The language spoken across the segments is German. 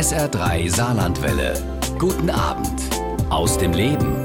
SR3 Saarlandwelle. Guten Abend aus dem Leben.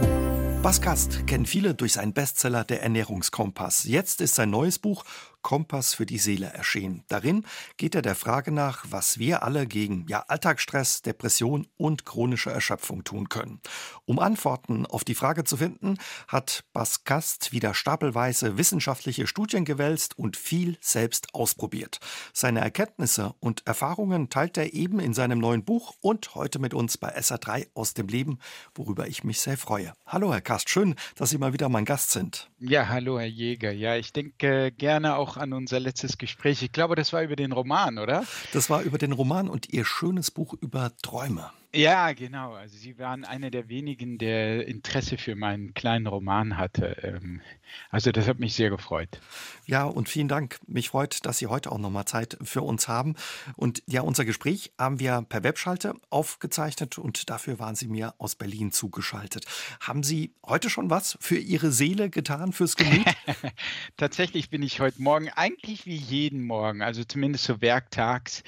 Bas kennen viele durch seinen Bestseller Der Ernährungskompass. Jetzt ist sein neues Buch Kompass für die Seele erschienen. Darin geht er der Frage nach, was wir alle gegen ja, Alltagsstress, Depression und chronische Erschöpfung tun können. Um Antworten auf die Frage zu finden, hat Bas Gast wieder stapelweise wissenschaftliche Studien gewälzt und viel selbst ausprobiert. Seine Erkenntnisse und Erfahrungen teilt er eben in seinem neuen Buch und heute mit uns bei SA3 aus dem Leben, worüber ich mich sehr freue. Hallo Herr Kast, schön, dass Sie mal wieder mein Gast sind. Ja, hallo Herr Jäger. Ja, ich denke gerne auch an unser letztes Gespräch. Ich glaube, das war über den Roman, oder? Das war über den Roman und Ihr schönes Buch über Träume. Ja, genau. Also Sie waren einer der wenigen, der Interesse für meinen kleinen Roman hatte. Ähm, also das hat mich sehr gefreut. Ja, und vielen Dank. Mich freut, dass Sie heute auch nochmal Zeit für uns haben. Und ja, unser Gespräch haben wir per Webschalte aufgezeichnet und dafür waren Sie mir aus Berlin zugeschaltet. Haben Sie heute schon was für Ihre Seele getan, fürs Gemüt? Tatsächlich bin ich heute Morgen eigentlich wie jeden Morgen, also zumindest so werktags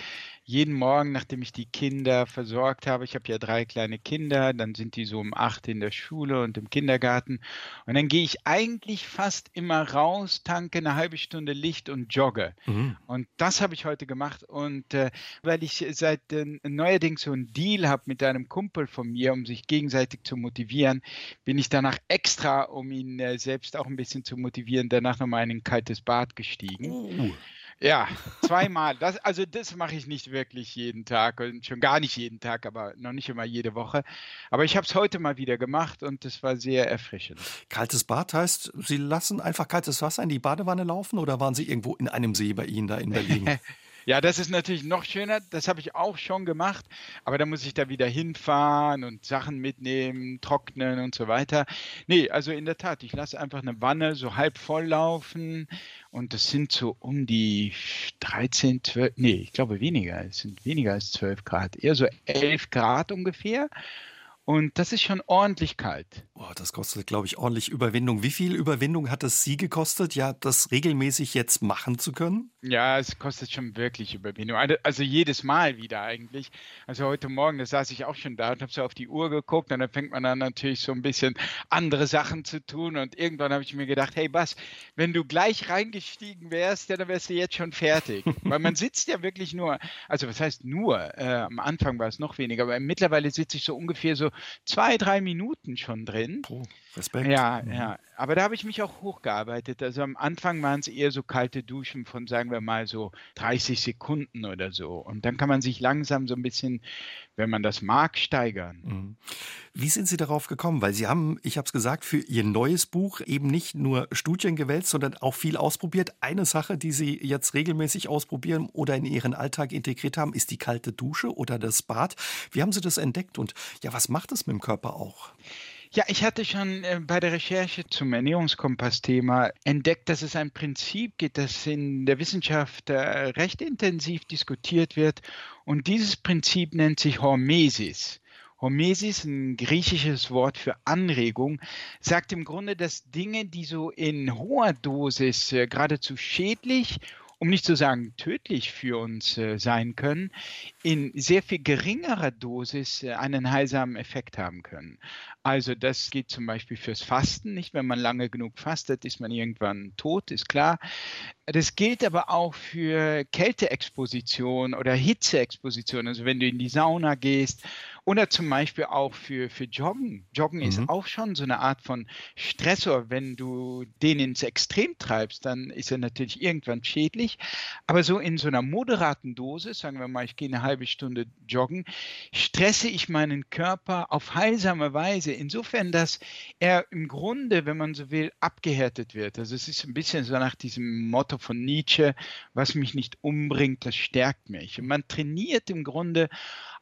jeden Morgen, nachdem ich die Kinder versorgt habe, ich habe ja drei kleine Kinder, dann sind die so um acht in der Schule und im Kindergarten. Und dann gehe ich eigentlich fast immer raus, tanke eine halbe Stunde Licht und jogge. Mhm. Und das habe ich heute gemacht. Und äh, weil ich seit äh, neuerdings so einen Deal habe mit einem Kumpel von mir, um sich gegenseitig zu motivieren, bin ich danach extra, um ihn äh, selbst auch ein bisschen zu motivieren, danach nochmal in ein kaltes Bad gestiegen. Uh. Ja, zweimal. Das, also das mache ich nicht wirklich jeden Tag und schon gar nicht jeden Tag, aber noch nicht immer jede Woche. Aber ich habe es heute mal wieder gemacht und es war sehr erfrischend. Kaltes Bad heißt, Sie lassen einfach kaltes Wasser in die Badewanne laufen oder waren Sie irgendwo in einem See bei Ihnen da in Berlin? Ja, das ist natürlich noch schöner. Das habe ich auch schon gemacht. Aber da muss ich da wieder hinfahren und Sachen mitnehmen, trocknen und so weiter. Nee, also in der Tat, ich lasse einfach eine Wanne so halb voll laufen. Und das sind so um die 13, 12, nee, ich glaube weniger. Es sind weniger als 12 Grad. Eher so 11 Grad ungefähr. Und das ist schon ordentlich kalt. Boah, das kostet, glaube ich, ordentlich Überwindung. Wie viel Überwindung hat es Sie gekostet, ja, das regelmäßig jetzt machen zu können? Ja, es kostet schon wirklich Überwindung. Also, also jedes Mal wieder eigentlich. Also heute Morgen, da saß ich auch schon da und habe so auf die Uhr geguckt und dann fängt man an natürlich so ein bisschen andere Sachen zu tun. Und irgendwann habe ich mir gedacht, hey Bas, wenn du gleich reingestiegen wärst, ja, dann wärst du jetzt schon fertig. Weil man sitzt ja wirklich nur, also was heißt nur, äh, am Anfang war es noch weniger, aber mittlerweile sitze ich so ungefähr so zwei, drei Minuten schon drin. Oh, Respekt. Ja, mhm. ja. Aber da habe ich mich auch hochgearbeitet. Also am Anfang waren es eher so kalte Duschen von, sagen wir mal, so 30 Sekunden oder so. Und dann kann man sich langsam so ein bisschen, wenn man das mag, steigern. Mhm. Wie sind Sie darauf gekommen? Weil Sie haben, ich habe es gesagt, für Ihr neues Buch eben nicht nur Studien gewälzt, sondern auch viel ausprobiert. Eine Sache, die Sie jetzt regelmäßig ausprobieren oder in Ihren Alltag integriert haben, ist die kalte Dusche oder das Bad. Wie haben Sie das entdeckt und ja, was macht es mit dem Körper auch? Ja, ich hatte schon äh, bei der Recherche zum Ernährungskompass-Thema entdeckt, dass es ein Prinzip gibt, das in der Wissenschaft äh, recht intensiv diskutiert wird. Und dieses Prinzip nennt sich Hormesis. Hormesis, ein griechisches Wort für Anregung, sagt im Grunde, dass Dinge, die so in hoher Dosis äh, geradezu schädlich um nicht zu sagen tödlich für uns äh, sein können, in sehr viel geringerer Dosis äh, einen heilsamen Effekt haben können. Also das geht zum Beispiel fürs Fasten nicht. Wenn man lange genug fastet, ist man irgendwann tot, ist klar. Das gilt aber auch für Kälteexposition oder Hitzeexposition. Also wenn du in die Sauna gehst oder zum Beispiel auch für, für Joggen. Joggen mhm. ist auch schon so eine Art von Stressor. Wenn du den ins Extrem treibst, dann ist er natürlich irgendwann schädlich. Aber so in so einer moderaten Dosis, sagen wir mal, ich gehe eine halbe Stunde joggen, stresse ich meinen Körper auf heilsame Weise. Insofern, dass er im Grunde, wenn man so will, abgehärtet wird. Also es ist ein bisschen so nach diesem Motto von Nietzsche, was mich nicht umbringt, das stärkt mich. Und man trainiert im Grunde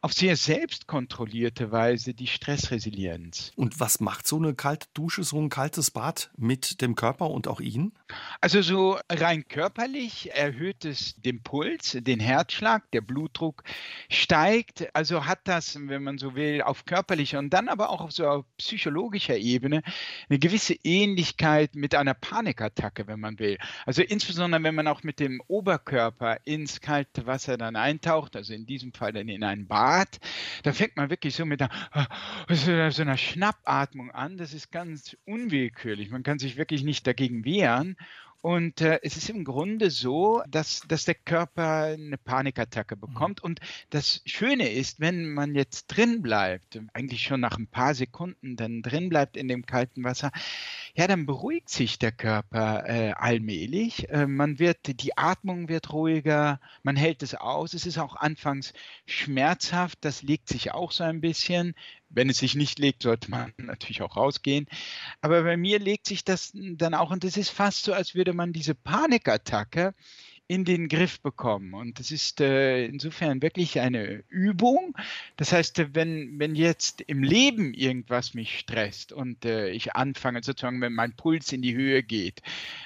auf sehr Selbstkontrolle kontrollierte Weise die Stressresilienz. Und was macht so eine kalte Dusche, so ein kaltes Bad mit dem Körper und auch Ihnen? Also so rein körperlich erhöht es den Puls, den Herzschlag, der Blutdruck steigt. Also hat das, wenn man so will, auf körperlicher und dann aber auch auf so auf psychologischer Ebene eine gewisse Ähnlichkeit mit einer Panikattacke, wenn man will. Also insbesondere, wenn man auch mit dem Oberkörper ins kalte Wasser dann eintaucht, also in diesem Fall dann in ein Bad, da fängt man wirklich so mit einer, so einer Schnappatmung an. Das ist ganz unwillkürlich. Man kann sich wirklich nicht dagegen wehren. Und äh, es ist im Grunde so, dass, dass der Körper eine Panikattacke mhm. bekommt. Und das Schöne ist, wenn man jetzt drin bleibt, eigentlich schon nach ein paar Sekunden dann drin bleibt in dem kalten Wasser, ja, dann beruhigt sich der Körper äh, allmählich. Äh, man wird, die Atmung wird ruhiger, man hält es aus. Es ist auch anfangs schmerzhaft, das legt sich auch so ein bisschen. Wenn es sich nicht legt, sollte man natürlich auch rausgehen. Aber bei mir legt sich das dann auch und es ist fast so, als würde man diese Panikattacke in den Griff bekommen. Und das ist äh, insofern wirklich eine Übung. Das heißt, wenn, wenn jetzt im Leben irgendwas mich stresst und äh, ich anfange sozusagen, wenn mein Puls in die Höhe geht,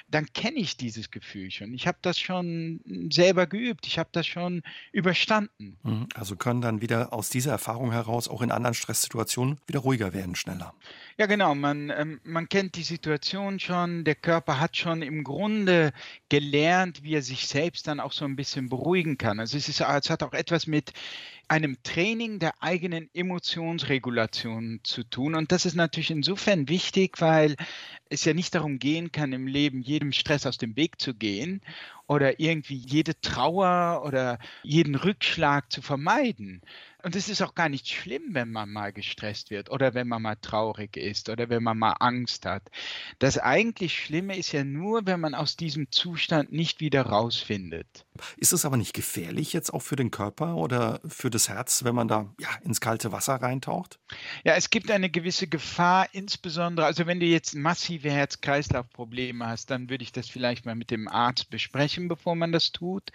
dann kenne ich dieses Gefühl schon. Ich habe das schon selber geübt. Ich habe das schon überstanden. Mhm. Also können dann wieder aus dieser Erfahrung heraus auch in anderen Stresssituationen wieder ruhiger werden, schneller. Ja, genau. Man, ähm, man kennt die Situation schon. Der Körper hat schon im Grunde gelernt, wie er sich selbst dann auch so ein bisschen beruhigen kann. Also es, ist, es hat auch etwas mit einem Training der eigenen Emotionsregulation zu tun. Und das ist natürlich insofern wichtig, weil es ja nicht darum gehen kann, im Leben jedem Stress aus dem Weg zu gehen oder irgendwie jede Trauer oder jeden Rückschlag zu vermeiden, und es ist auch gar nicht schlimm, wenn man mal gestresst wird oder wenn man mal traurig ist oder wenn man mal Angst hat. Das eigentlich Schlimme ist ja nur, wenn man aus diesem Zustand nicht wieder rausfindet. Ist es aber nicht gefährlich jetzt auch für den Körper oder für das Herz, wenn man da ja, ins kalte Wasser reintaucht? Ja, es gibt eine gewisse Gefahr, insbesondere, also wenn du jetzt massive Herz-Kreislauf-Probleme hast, dann würde ich das vielleicht mal mit dem Arzt besprechen, bevor man das tut.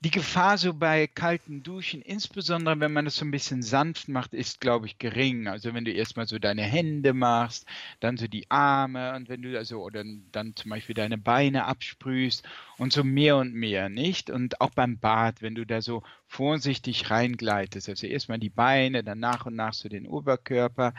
Die Gefahr so bei kalten Duschen, insbesondere wenn man das so ein bisschen sanft macht, ist, glaube ich, gering. Also wenn du erstmal so deine Hände machst, dann so die Arme und wenn du also oder dann zum Beispiel deine Beine absprühst und so mehr und mehr, nicht? Und auch beim Bad, wenn du da so vorsichtig reingleitest, also erstmal die Beine, dann nach und nach so den Oberkörper.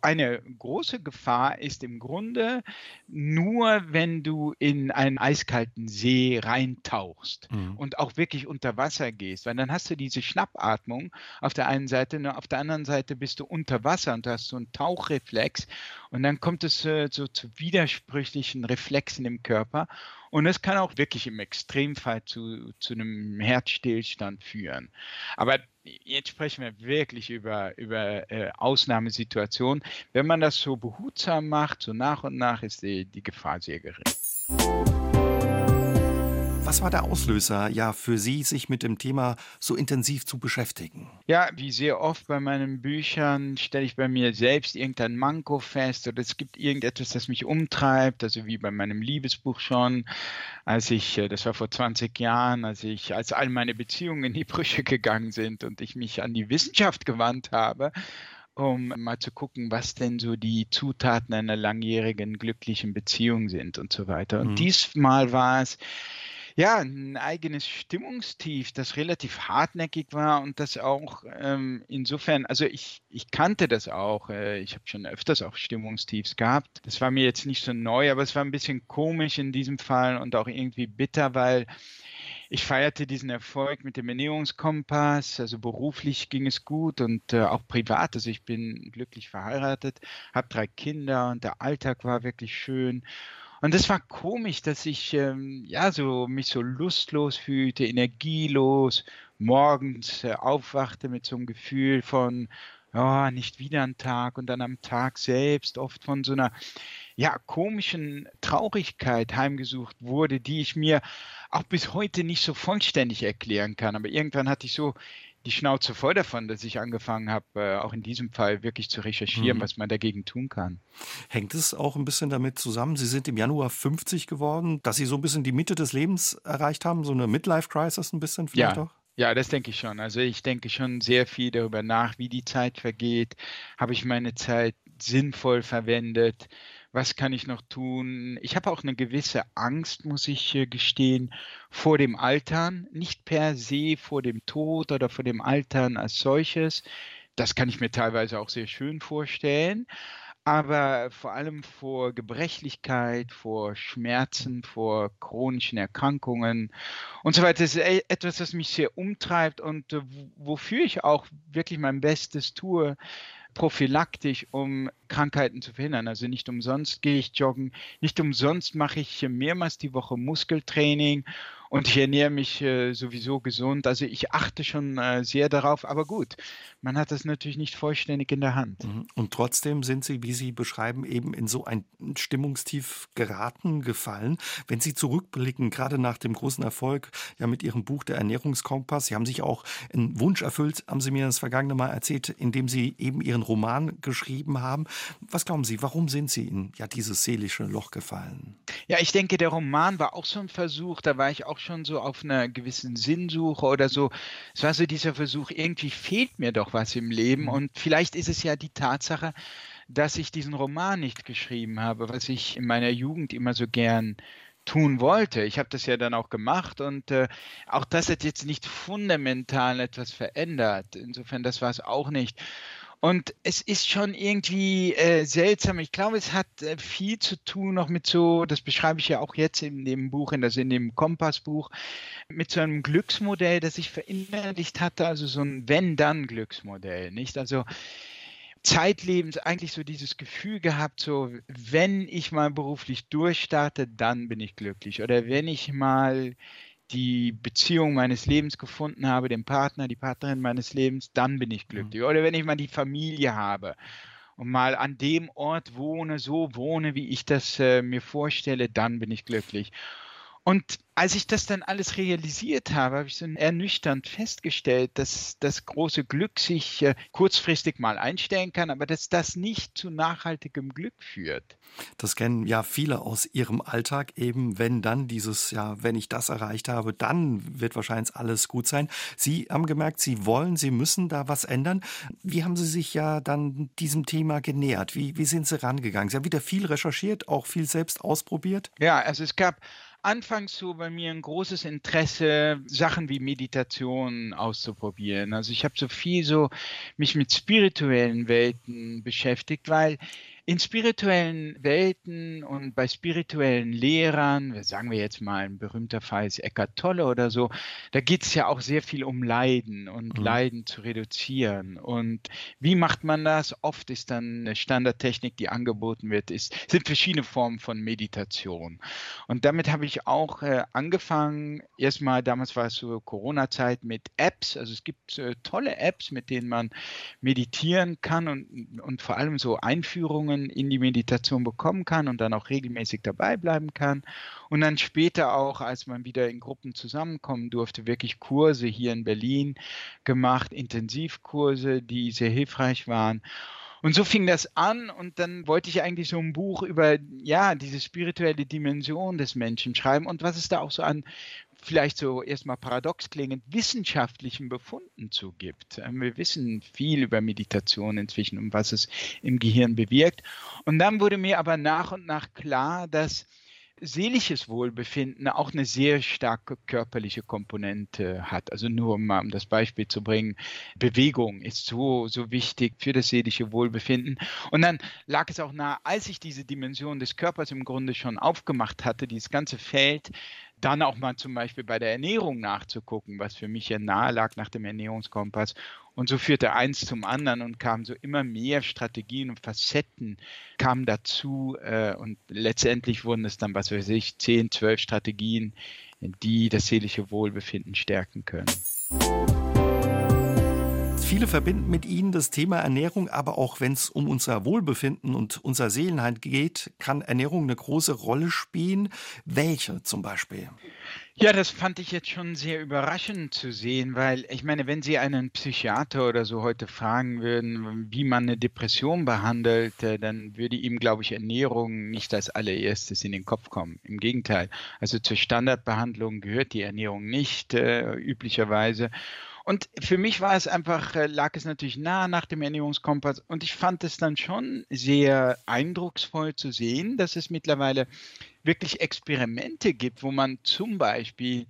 Eine große Gefahr ist im Grunde nur, wenn du in einen eiskalten See reintauchst mhm. und auch wirklich unter Wasser gehst, weil dann hast du diese Schnappatmung auf der einen Seite, nur auf der anderen Seite bist du unter Wasser und hast so einen Tauchreflex und dann kommt es äh, so zu widersprüchlichen Reflexen im Körper und es kann auch wirklich im Extremfall zu, zu einem Herzstillstand führen. Aber jetzt sprechen wir wirklich über, über äh, Ausnahmesituationen. Wenn man das so behutsam macht, so nach und nach, ist die, die Gefahr sehr gering. Was war der Auslöser ja für Sie, sich mit dem Thema so intensiv zu beschäftigen? Ja, wie sehr oft bei meinen Büchern stelle ich bei mir selbst irgendein Manko fest oder es gibt irgendetwas, das mich umtreibt, also wie bei meinem Liebesbuch schon, als ich, äh, das war vor 20 Jahren, als ich, als all meine Beziehungen in die Brüche gegangen sind und ich mich an die Wissenschaft gewandt habe um mal zu gucken, was denn so die Zutaten einer langjährigen glücklichen Beziehung sind und so weiter. Und mhm. diesmal war es ja, ein eigenes Stimmungstief, das relativ hartnäckig war und das auch ähm, insofern, also ich, ich kannte das auch. Äh, ich habe schon öfters auch Stimmungstiefs gehabt. Das war mir jetzt nicht so neu, aber es war ein bisschen komisch in diesem Fall und auch irgendwie bitter, weil ich feierte diesen Erfolg mit dem Ernährungskompass. Also beruflich ging es gut und äh, auch privat. Also ich bin glücklich verheiratet, habe drei Kinder und der Alltag war wirklich schön. Und das war komisch, dass ich ähm, ja so mich so lustlos fühlte, energielos, morgens äh, aufwachte mit so einem Gefühl von oh, nicht wieder ein Tag und dann am Tag selbst oft von so einer ja komischen Traurigkeit heimgesucht wurde, die ich mir auch bis heute nicht so vollständig erklären kann. Aber irgendwann hatte ich so die Schnauze voll davon, dass ich angefangen habe, äh, auch in diesem Fall wirklich zu recherchieren, mhm. was man dagegen tun kann. Hängt es auch ein bisschen damit zusammen? Sie sind im Januar 50 geworden, dass Sie so ein bisschen die Mitte des Lebens erreicht haben, so eine Midlife-Crisis ein bisschen vielleicht ja. auch? Ja, das denke ich schon. Also ich denke schon sehr viel darüber nach, wie die Zeit vergeht. Habe ich meine Zeit sinnvoll verwendet? Was kann ich noch tun? Ich habe auch eine gewisse Angst, muss ich äh, gestehen, vor dem Altern. Nicht per se vor dem Tod oder vor dem Altern als solches. Das kann ich mir teilweise auch sehr schön vorstellen aber vor allem vor Gebrechlichkeit, vor Schmerzen, vor chronischen Erkrankungen und so weiter. Das ist e-, etwas, das mich sehr umtreibt und äh, wofür ich auch wirklich mein Bestes tue, prophylaktisch, um Krankheiten zu verhindern. Also nicht umsonst gehe ich joggen, nicht umsonst mache ich mehrmals die Woche Muskeltraining und ich ernähre mich äh, sowieso gesund. Also ich achte schon äh, sehr darauf, aber gut, man hat das natürlich nicht vollständig in der Hand. Mhm. Und trotzdem sind Sie, wie Sie beschreiben, eben in so ein Stimmungstief geraten, gefallen. Wenn Sie zurückblicken, gerade nach dem großen Erfolg ja mit Ihrem Buch Der Ernährungskompass, Sie haben sich auch einen Wunsch erfüllt, haben Sie mir das vergangene Mal erzählt, indem Sie eben Ihren Roman geschrieben haben. Was glauben Sie, warum sind Sie in ja dieses seelische Loch gefallen? Ja, ich denke, der Roman war auch so ein Versuch, da war ich auch schon so auf einer gewissen Sinnsuche oder so. Es war so dieser Versuch, irgendwie fehlt mir doch was im Leben. Mhm. Und vielleicht ist es ja die Tatsache, dass ich diesen Roman nicht geschrieben habe, was ich in meiner Jugend immer so gern tun wollte. Ich habe das ja dann auch gemacht und äh, auch das hat jetzt nicht fundamental etwas verändert. Insofern, das war es auch nicht. Und es ist schon irgendwie äh, seltsam. Ich glaube, es hat äh, viel zu tun noch mit so, das beschreibe ich ja auch jetzt in dem Buch, in, das, in dem Kompassbuch, mit so einem Glücksmodell, das ich verinnerlicht hatte, also so ein Wenn-Dann-Glücksmodell, nicht? Also zeitlebens eigentlich so dieses Gefühl gehabt, so wenn ich mal beruflich durchstarte, dann bin ich glücklich. Oder wenn ich mal die Beziehung meines Lebens gefunden habe, den Partner, die Partnerin meines Lebens, dann bin ich glücklich. Mhm. Oder wenn ich mal die Familie habe und mal an dem Ort wohne, so wohne, wie ich das äh, mir vorstelle, dann bin ich glücklich. Und als ich das dann alles realisiert habe, habe ich so ernüchternd festgestellt, dass das große Glück sich äh, kurzfristig mal einstellen kann, aber dass das nicht zu nachhaltigem Glück führt. Das kennen ja viele aus ihrem Alltag eben, wenn dann dieses, ja, wenn ich das erreicht habe, dann wird wahrscheinlich alles gut sein. Sie haben gemerkt, Sie wollen, Sie müssen da was ändern. Wie haben Sie sich ja dann diesem Thema genähert? Wie, wie sind Sie rangegangen? Sie haben wieder viel recherchiert, auch viel selbst ausprobiert? Ja, also es gab anfangs so bei mir ein großes Interesse, Sachen wie Meditation auszuprobieren. Also ich habe so viel so mich mit spirituellen Welten beschäftigt, weil in spirituellen Welten und bei spirituellen Lehrern, sagen wir jetzt mal, ein berühmter Fall ist Eckart Tolle oder so, da geht es ja auch sehr viel um Leiden und mhm. Leiden zu reduzieren. Und wie macht man das? Oft ist dann eine Standardtechnik, die angeboten wird, ist, sind verschiedene Formen von Meditation. Und damit habe ich auch äh, angefangen, erstmal, damals war es so Corona-Zeit mit Apps, also es gibt äh, tolle Apps, mit denen man meditieren kann und, und vor allem so Einführungen Übungen in die Meditation bekommen kann und dann auch regelmäßig dabei bleiben kann. Und dann später auch, als man wieder in Gruppen zusammenkommen durfte, wirklich Kurse hier in Berlin gemacht, Intensivkurse, die sehr hilfreich waren. Und so fing das an und dann wollte ich eigentlich so ein Buch über, ja, diese spirituelle Dimension des Menschen schreiben und was es da auch so an vielleicht so erstmal paradox klingend wissenschaftlichen Befunden zugibt. Ähm, wir wissen viel über Meditation inzwischen, um was es im Gehirn bewirkt. Und dann wurde mir aber nach und nach klar, dass seelisches Wohlbefinden auch eine sehr starke körperliche Komponente hat. Also nur um, um das Beispiel zu bringen, Bewegung ist so, so wichtig für das seelische Wohlbefinden. Und dann lag es auch nahe, als ich diese Dimension des Körpers im Grunde schon aufgemacht hatte, dieses ganze Feld, dann auch mal zum Beispiel bei der Ernährung nachzugucken, was für mich ja nahe lag nach dem Ernährungskompass. Und so führte eins zum anderen und kamen so immer mehr Strategien und Facetten kamen dazu. Äh, und letztendlich wurden es dann, was weiß ich, 10, 12 Strategien, die das seelische Wohlbefinden stärken können. Viele verbinden mit Ihnen das Thema Ernährung, aber auch wenn es um unser Wohlbefinden und unser Seelenheit geht, kann Ernährung eine große Rolle spielen. Welche zum Beispiel? Ja, das fand ich jetzt schon sehr überraschend zu sehen, weil ich meine, wenn Sie einen Psychiater oder so heute fragen würden, wie man eine Depression behandelt, äh, dann würde ihm, glaube ich, Ernährung nicht als allererstes in den Kopf kommen. Im Gegenteil, also zur Standardbehandlung gehört die Ernährung nicht äh, üblicherweise. Und für mich war es einfach, äh, lag es natürlich nah nach dem Ernährungskompass und ich fand es dann schon sehr eindrucksvoll zu sehen, dass es mittlerweile wirklich Experimente gibt, wo man zum Beispiel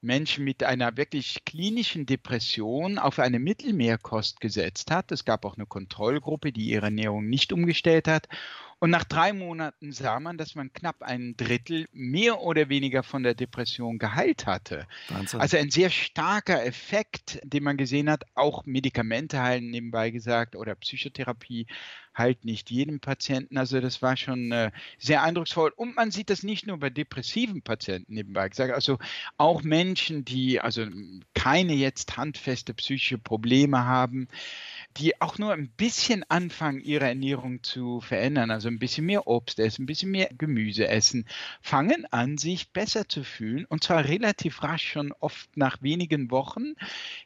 Menschen mit einer wirklich klinischen Depression auf eine Mittelmeerkost gesetzt hat. Es gab auch eine Kontrollgruppe, die ihre Ernährung nicht umgestellt hat. Und nach drei Monaten sah man, dass man knapp ein Drittel mehr oder weniger von der Depression geheilt hatte. Wahnsinn. Also ein sehr starker Effekt, den man gesehen hat. Auch Medikamente heilen nebenbei gesagt oder Psychotherapie halt nicht jedem Patienten. Also das war schon äh, sehr eindrucksvoll. Und man sieht das nicht nur bei depressiven Patienten nebenbei gesagt, also auch Menschen, die also keine jetzt handfeste psychische Probleme haben, die auch nur ein bisschen anfangen, ihre Ernährung zu verändern, also ein bisschen mehr Obst essen, ein bisschen mehr Gemüse essen, fangen an, sich besser zu fühlen und zwar relativ rasch, schon oft nach wenigen Wochen.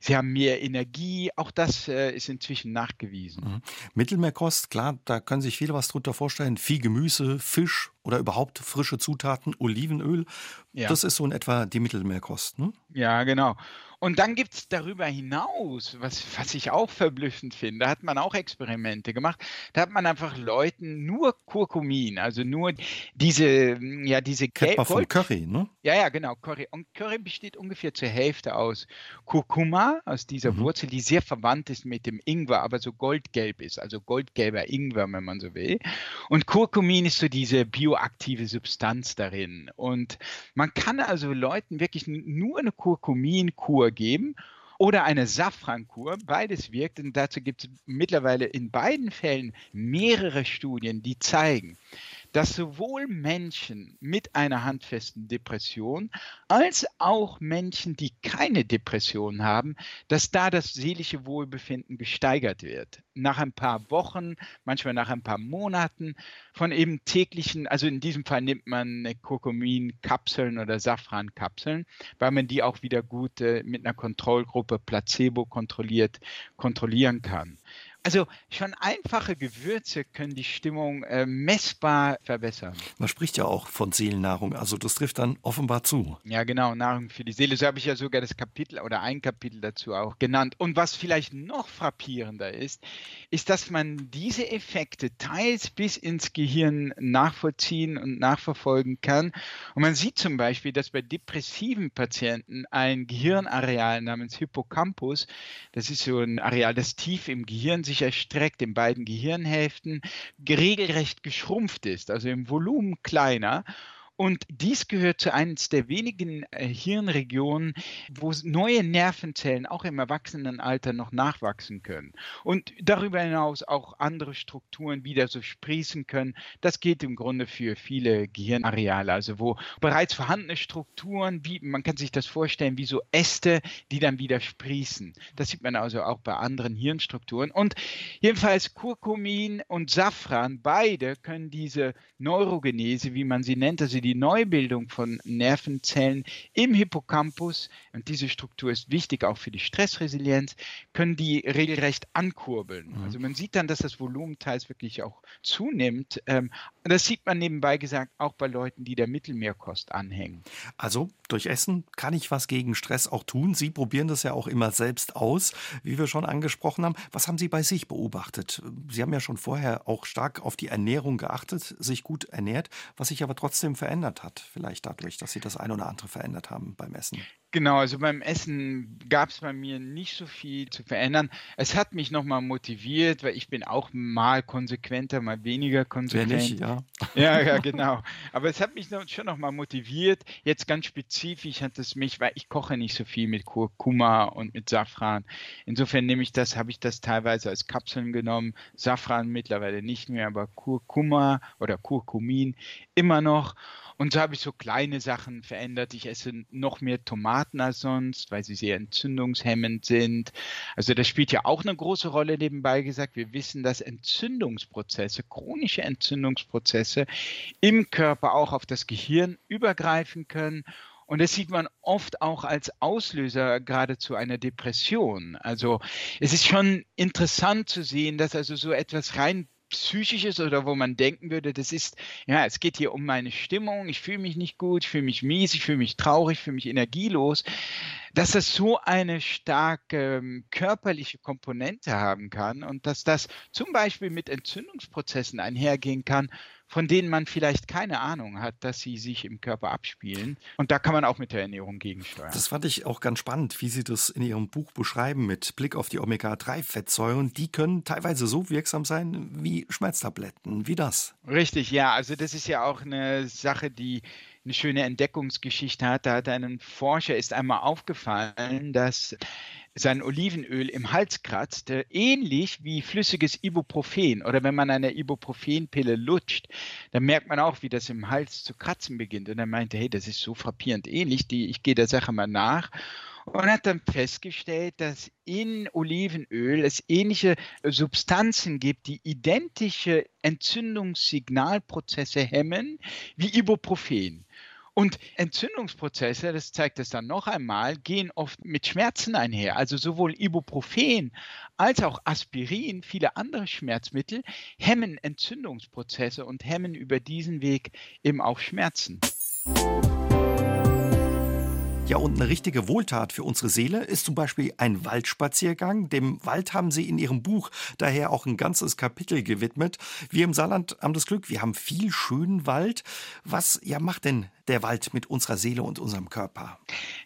Sie haben mehr Energie, auch das äh, ist inzwischen nachgewiesen. Mhm. Mittelmeerkost, klar, da können sich viele was drunter vorstellen. Viel Gemüse, Fisch oder überhaupt frische Zutaten, Olivenöl. Ja. Das ist so in etwa die Mittelmeerkost. Ne? Ja, genau. Und dann gibt es darüber hinaus, was, was ich auch verblüffend finde, da hat man auch Experimente gemacht. Da hat man einfach Leuten nur Kurkumin, also nur diese, ja, diese Kennt von Curry, ne? Ja, ja, genau, Curry. Und Curry besteht ungefähr zur Hälfte aus Kurkuma, aus dieser mhm. Wurzel, die sehr verwandt ist mit dem Ingwer, aber so goldgelb ist, also goldgelber Ingwer, wenn man so will. Und Kurkumin ist so diese bioaktive Substanz darin. Und man kann also Leuten wirklich nur eine Kurkuminkur Kur geben oder eine Safrankur. Beides wirkt und dazu gibt es mittlerweile in beiden Fällen mehrere Studien, die zeigen, dass sowohl Menschen mit einer handfesten Depression als auch Menschen, die keine Depression haben, dass da das seelische Wohlbefinden gesteigert wird. Nach ein paar Wochen, manchmal nach ein paar Monaten von eben täglichen, also in diesem Fall nimmt man Kurkumin-Kapseln oder Safran-Kapseln, weil man die auch wieder gut äh, mit einer Kontrollgruppe Placebo kontrolliert kontrollieren kann. Also schon einfache Gewürze können die Stimmung äh, messbar verbessern. Man spricht ja auch von Seelennahrung, also das trifft dann offenbar zu. Ja, genau, Nahrung für die Seele. So habe ich ja sogar das Kapitel oder ein Kapitel dazu auch genannt. Und was vielleicht noch frappierender ist, ist, dass man diese Effekte teils bis ins Gehirn nachvollziehen und nachverfolgen kann. Und man sieht zum Beispiel, dass bei depressiven Patienten ein Gehirnareal namens Hippocampus, das ist so ein Areal, das tief im Gehirn sich erstreckt in beiden Gehirnhälften, regelrecht geschrumpft ist, also im Volumen kleiner und dies gehört zu eines der wenigen äh, Hirnregionen, wo neue Nervenzellen auch im Erwachsenenalter noch nachwachsen können. Und darüber hinaus auch andere Strukturen wieder so sprießen können. Das geht im Grunde für viele Gehirnareale, also wo bereits vorhandene Strukturen, wie man kann sich das vorstellen, wie so Äste, die dann wieder sprießen. Das sieht man also auch bei anderen Hirnstrukturen. Und jedenfalls Kurkumin und Safran, beide können diese Neurogenese, wie man sie nennt, also die die Neubildung von Nervenzellen im Hippocampus, und diese Struktur ist wichtig auch für die Stressresilienz, können die regelrecht ankurbeln. Mhm. Also man sieht dann, dass das Volumen teils wirklich auch zunimmt. Ähm, das sieht man nebenbei gesagt auch bei Leuten, die der Mittelmeerkost anhängen. Also durch Essen kann ich was gegen Stress auch tun. Sie probieren das ja auch immer selbst aus, wie wir schon angesprochen haben. Was haben Sie bei sich beobachtet? Sie haben ja schon vorher auch stark auf die Ernährung geachtet, sich gut ernährt, was sich aber trotzdem verändert verändert hat. Vielleicht dadurch, dass Sie das ein oder andere verändert haben beim Essen. Genau, also beim Essen gab es bei mir nicht so viel zu verändern. Es hat mich nochmal motiviert, weil ich bin auch mal konsequenter, mal weniger konsequent. Nicht, ja. ja, ja, genau. Aber es hat mich noch, schon nochmal motiviert. Jetzt ganz spezifisch hat es mich, weil ich koche nicht so viel mit Kurkuma und mit Safran. Insofern nehme ich das, habe ich das teilweise als Kapseln genommen. Safran mittlerweile nicht mehr, aber Kurkuma oder Kurkumin immer noch. Und so habe ich so kleine Sachen verändert. Ich esse noch mehr Tomaten als sonst, weil sie sehr entzündungshemmend sind. Also das spielt ja auch eine große Rolle nebenbei gesagt. Wir wissen, dass Entzündungsprozesse, chronische Entzündungsprozesse im Körper auch auf das Gehirn übergreifen können Und das sieht man oft auch als Auslöser geradezu einer Depression. Also es ist schon interessant zu sehen, dass also so etwas rein psychisches oder wo man denken würde, das ist, ja, es geht hier um meine Stimmung, ich fühle mich nicht gut, ich fühle mich mies, ich fühle mich traurig, ich fühle mich energielos, dass das so eine starke ähm, körperliche Komponente haben kann und dass das zum Beispiel mit Entzündungsprozessen einhergehen kann, von denen man vielleicht keine Ahnung hat, dass sie sich im Körper abspielen. Und da kann man auch mit der Ernährung gegensteuern. Das fand ich auch ganz spannend, wie Sie das in Ihrem Buch beschreiben mit Blick auf die Omega-3-Fettsäuren. Die können teilweise so wirksam sein wie Schmerztabletten. Wie das? Richtig, ja. Also das ist ja auch eine Sache, die eine schöne Entdeckungsgeschichte hat. Da hat einem Forscher ist einmal aufgefallen, dass sein Olivenöl im Hals kratzt, ähnlich wie flüssiges Ibuprofen. Oder wenn man eine Ibuprofenpille lutscht, dann merkt man auch, wie das im Hals zu kratzen beginnt. Und er meinte, hey, das ist so frappierend ähnlich, die, ich gehe der Sache mal nach und hat dann festgestellt, dass in Olivenöl es ähnliche Substanzen gibt, die identische Entzündungssignalprozesse hemmen wie Ibuprofen. Und Entzündungsprozesse, das zeigt es dann noch einmal, gehen oft mit Schmerzen einher. Also sowohl Ibuprofen als auch Aspirin, viele andere Schmerzmittel hemmen Entzündungsprozesse und hemmen über diesen Weg eben auch Schmerzen. Ja, und eine richtige Wohltat für unsere Seele ist zum Beispiel ein Waldspaziergang. Dem Wald haben Sie in Ihrem Buch daher auch ein ganzes Kapitel gewidmet. Wir im Saarland haben das Glück, wir haben viel schönen Wald. Was ja macht denn der Wald mit unserer Seele und unserem Körper?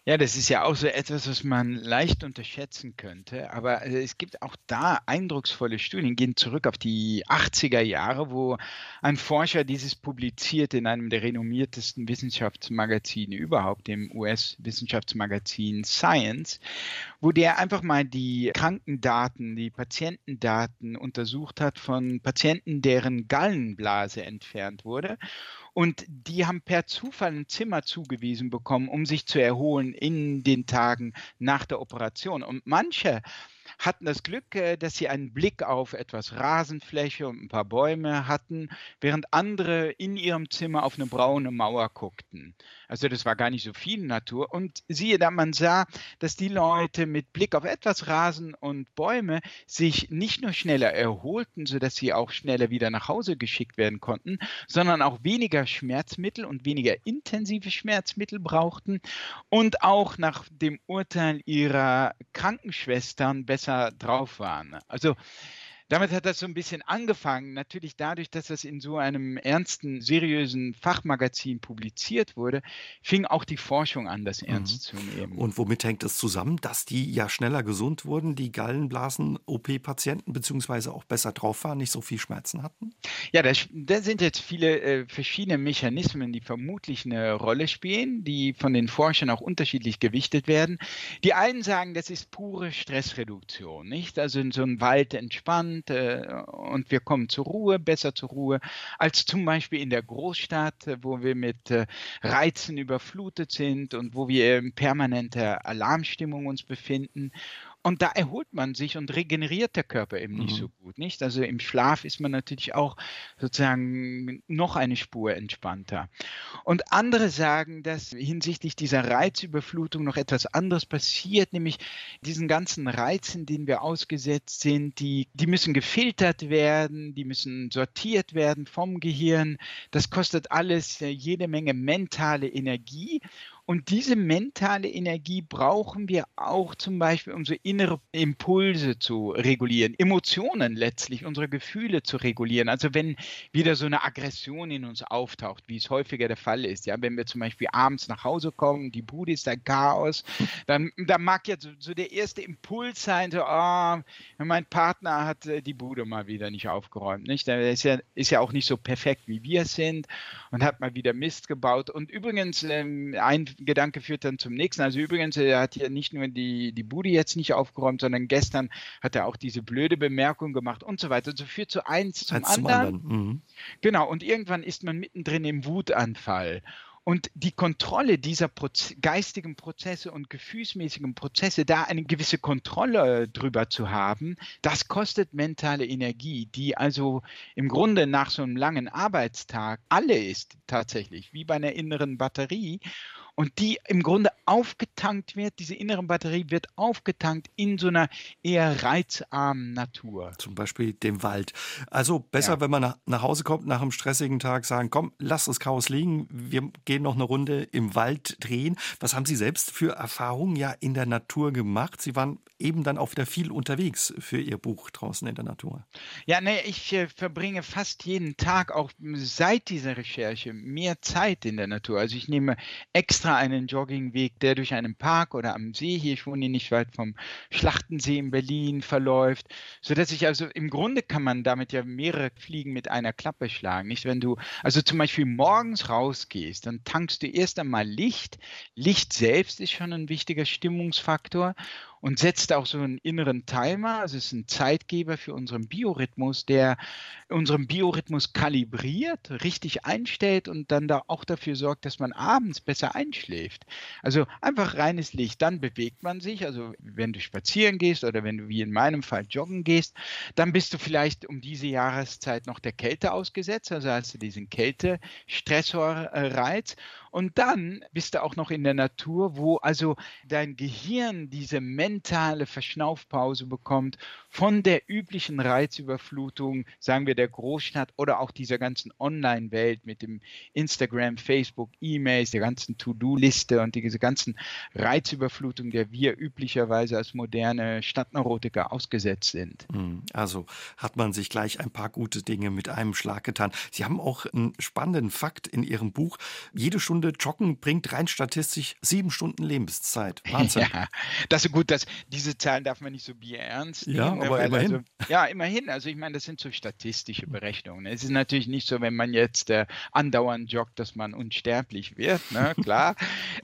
Ja, das ist ja auch so etwas, was man leicht unterschätzen könnte. Aber äh, es gibt auch da eindrucksvolle Studien, gehen zurück auf die 80er Jahre, wo ein Forscher dieses publiziert in einem der renommiertesten Wissenschaftsmagazine überhaupt, dem US-Wissenschaftsmagazin Science, wo der einfach mal die Krankendaten, die Patientendaten untersucht hat von Patienten, deren Gallenblase entfernt wurde und die haben per Zufall ein Zimmer zugewiesen bekommen, um sich zu erholen in den Tagen nach der Operation. Und manche hatten das Glück, äh, dass sie einen Blick auf etwas Rasenfläche und ein paar Bäume hatten, während andere in ihrem Zimmer auf eine braune Mauer guckten. Also das war gar nicht so viel Natur. Und siehe da, man sah, dass die Leute mit Blick auf etwas Rasen und Bäume sich nicht nur schneller erholten, sodass sie auch schneller wieder nach Hause geschickt werden konnten, sondern auch weniger Schmerzmittel und weniger intensive Schmerzmittel brauchten und auch nach dem Urteil ihrer Krankenschwestern besser drauf waren. Also damit hat das so ein bisschen angefangen. Natürlich dadurch, dass das in so einem ernsten, seriösen Fachmagazin publiziert wurde, fing auch die Forschung an, das mhm. ernst mhm. zu nehmen. Und womit hängt das zusammen, dass die ja schneller gesund wurden, die Gallenblasen-OP-Patienten, beziehungsweise auch besser drauf waren, nicht so viel Schmerzen hatten? Ja, da, da sind jetzt viele äh, verschiedene Mechanismen, die vermutlich eine Rolle spielen, die von den Forschern auch unterschiedlich gewichtet werden. Die einen sagen, das ist pure Stressreduktion, nicht? Also in so einem Wald entspannt sind äh, und wir kommen zur Ruhe, besser zur Ruhe, als zum Beispiel in der Großstadt, wo wir mit äh, Reizen überflutet sind und wo wir in permanenter Alarmstimmung uns befinden und da erholt man sich und regeneriert der Körper eben nicht mhm. so gut, nicht? Also im Schlaf ist man natürlich auch sozusagen noch eine Spur entspannter. Und andere sagen, dass hinsichtlich dieser Reizüberflutung noch etwas anderes passiert, nämlich diesen ganzen Reizen, denen wir ausgesetzt sind, die, die müssen gefiltert werden, die müssen sortiert werden vom Gehirn. Das kostet alles jede Menge mentale Energie. Und diese mentale Energie brauchen wir auch zum Beispiel, um so innere Impulse zu regulieren, Emotionen letztlich, unsere Gefühle zu regulieren. Also wenn wieder so eine Aggression in uns auftaucht, wie es häufiger der Fall ist, ja, wenn wir zum Beispiel abends nach Hause kommen, die Bude ist ein Chaos, dann, dann mag ja so, der erste Impuls sein, so, oh, mein Partner hat äh, die Bude mal wieder nicht aufgeräumt, nicht? Der ist ja, ist ja auch nicht so perfekt, wie wir sind und hat mal wieder Mist gebaut. Und übrigens, ähm, ein Gedanke führt dann zum nächsten. Also übrigens, er hat hier nicht nur die, die Bude jetzt nicht aufgeräumt, sondern gestern hat er auch diese blöde Bemerkung gemacht und so weiter. Und so führt so eins zum eins anderen. Zum anderen. Mhm. Genau, und irgendwann ist man mittendrin im Wutanfall. Und die Kontrolle dieser Proze geistigen Prozesse und gefühlsmäßigen Prozesse, da eine gewisse Kontrolle drüber zu haben, das kostet mentale Energie, die also im Grunde nach so einem langen Arbeitstag alle ist tatsächlich, wie bei einer inneren Batterie. Und die im Grunde aufgetankt wird, diese innere Batterie wird aufgetankt in so einer eher reizarmen Natur. Zum Beispiel dem Wald. Also besser, ja. wenn man nach Hause kommt nach einem stressigen Tag, sagen, komm, lass das Chaos liegen, wir gehen noch eine Runde im Wald drehen. Was haben Sie selbst für Erfahrungen ja in der Natur gemacht? Sie waren eben dann auch wieder viel unterwegs für Ihr Buch draußen in der Natur. Ja, nee, ich äh, verbringe fast jeden Tag, auch seit dieser Recherche, mehr Zeit in der Natur. Also ich nehme extra einen Joggingweg, der durch einen Park oder am See, hier ich wohne nicht weit vom Schlachtensee in Berlin, verläuft, sodass ich also im Grunde kann man damit ja mehrere Fliegen mit einer Klappe schlagen. Nicht, wenn du also zum Beispiel morgens rausgehst, dann tankst du erst einmal Licht. Licht selbst ist schon ein wichtiger Stimmungsfaktor und setzt auch so einen inneren Timer. Also es ist ein Zeitgeber für unseren Biorhythmus, der unseren Biorhythmus kalibriert, richtig einstellt und dann da auch dafür sorgt, dass man abends besser einschläft. Also einfach reines Licht. Dann bewegt man sich. Also wenn du spazieren gehst oder wenn du wie in meinem Fall joggen gehst, dann bist du vielleicht um diese Jahreszeit noch der Kälte ausgesetzt. Also hast du diesen Kälte-Stressorreiz. Und dann bist du auch noch in der Natur, wo also dein Gehirn diese mentale Verschnaufpause bekommt von der üblichen Reizüberflutung, sagen wir der Großstadt oder auch dieser ganzen Online-Welt mit dem Instagram, Facebook, E-Mails, der ganzen To-Do-Liste und diese ganzen Reizüberflutung, der wir üblicherweise als moderne Stadtneurotiker ausgesetzt sind. Hm, also hat man sich gleich ein paar gute Dinge mit einem Schlag getan. Sie haben auch einen spannenden Fakt in Ihrem Buch. Jede Stunde Stunde Joggen bringt rein statistisch sieben Stunden Lebenszeit. Wahnsinn. Ja, das ist gut, dass diese Zahlen darf man nicht so bierernst nehmen. Ja, ne, aber immerhin. Also, ja, immerhin. Also ich meine, das sind so statistische Berechnungen. Es ist natürlich nicht so, wenn man jetzt äh, andauernd joggt, dass man unsterblich wird, ne? klar.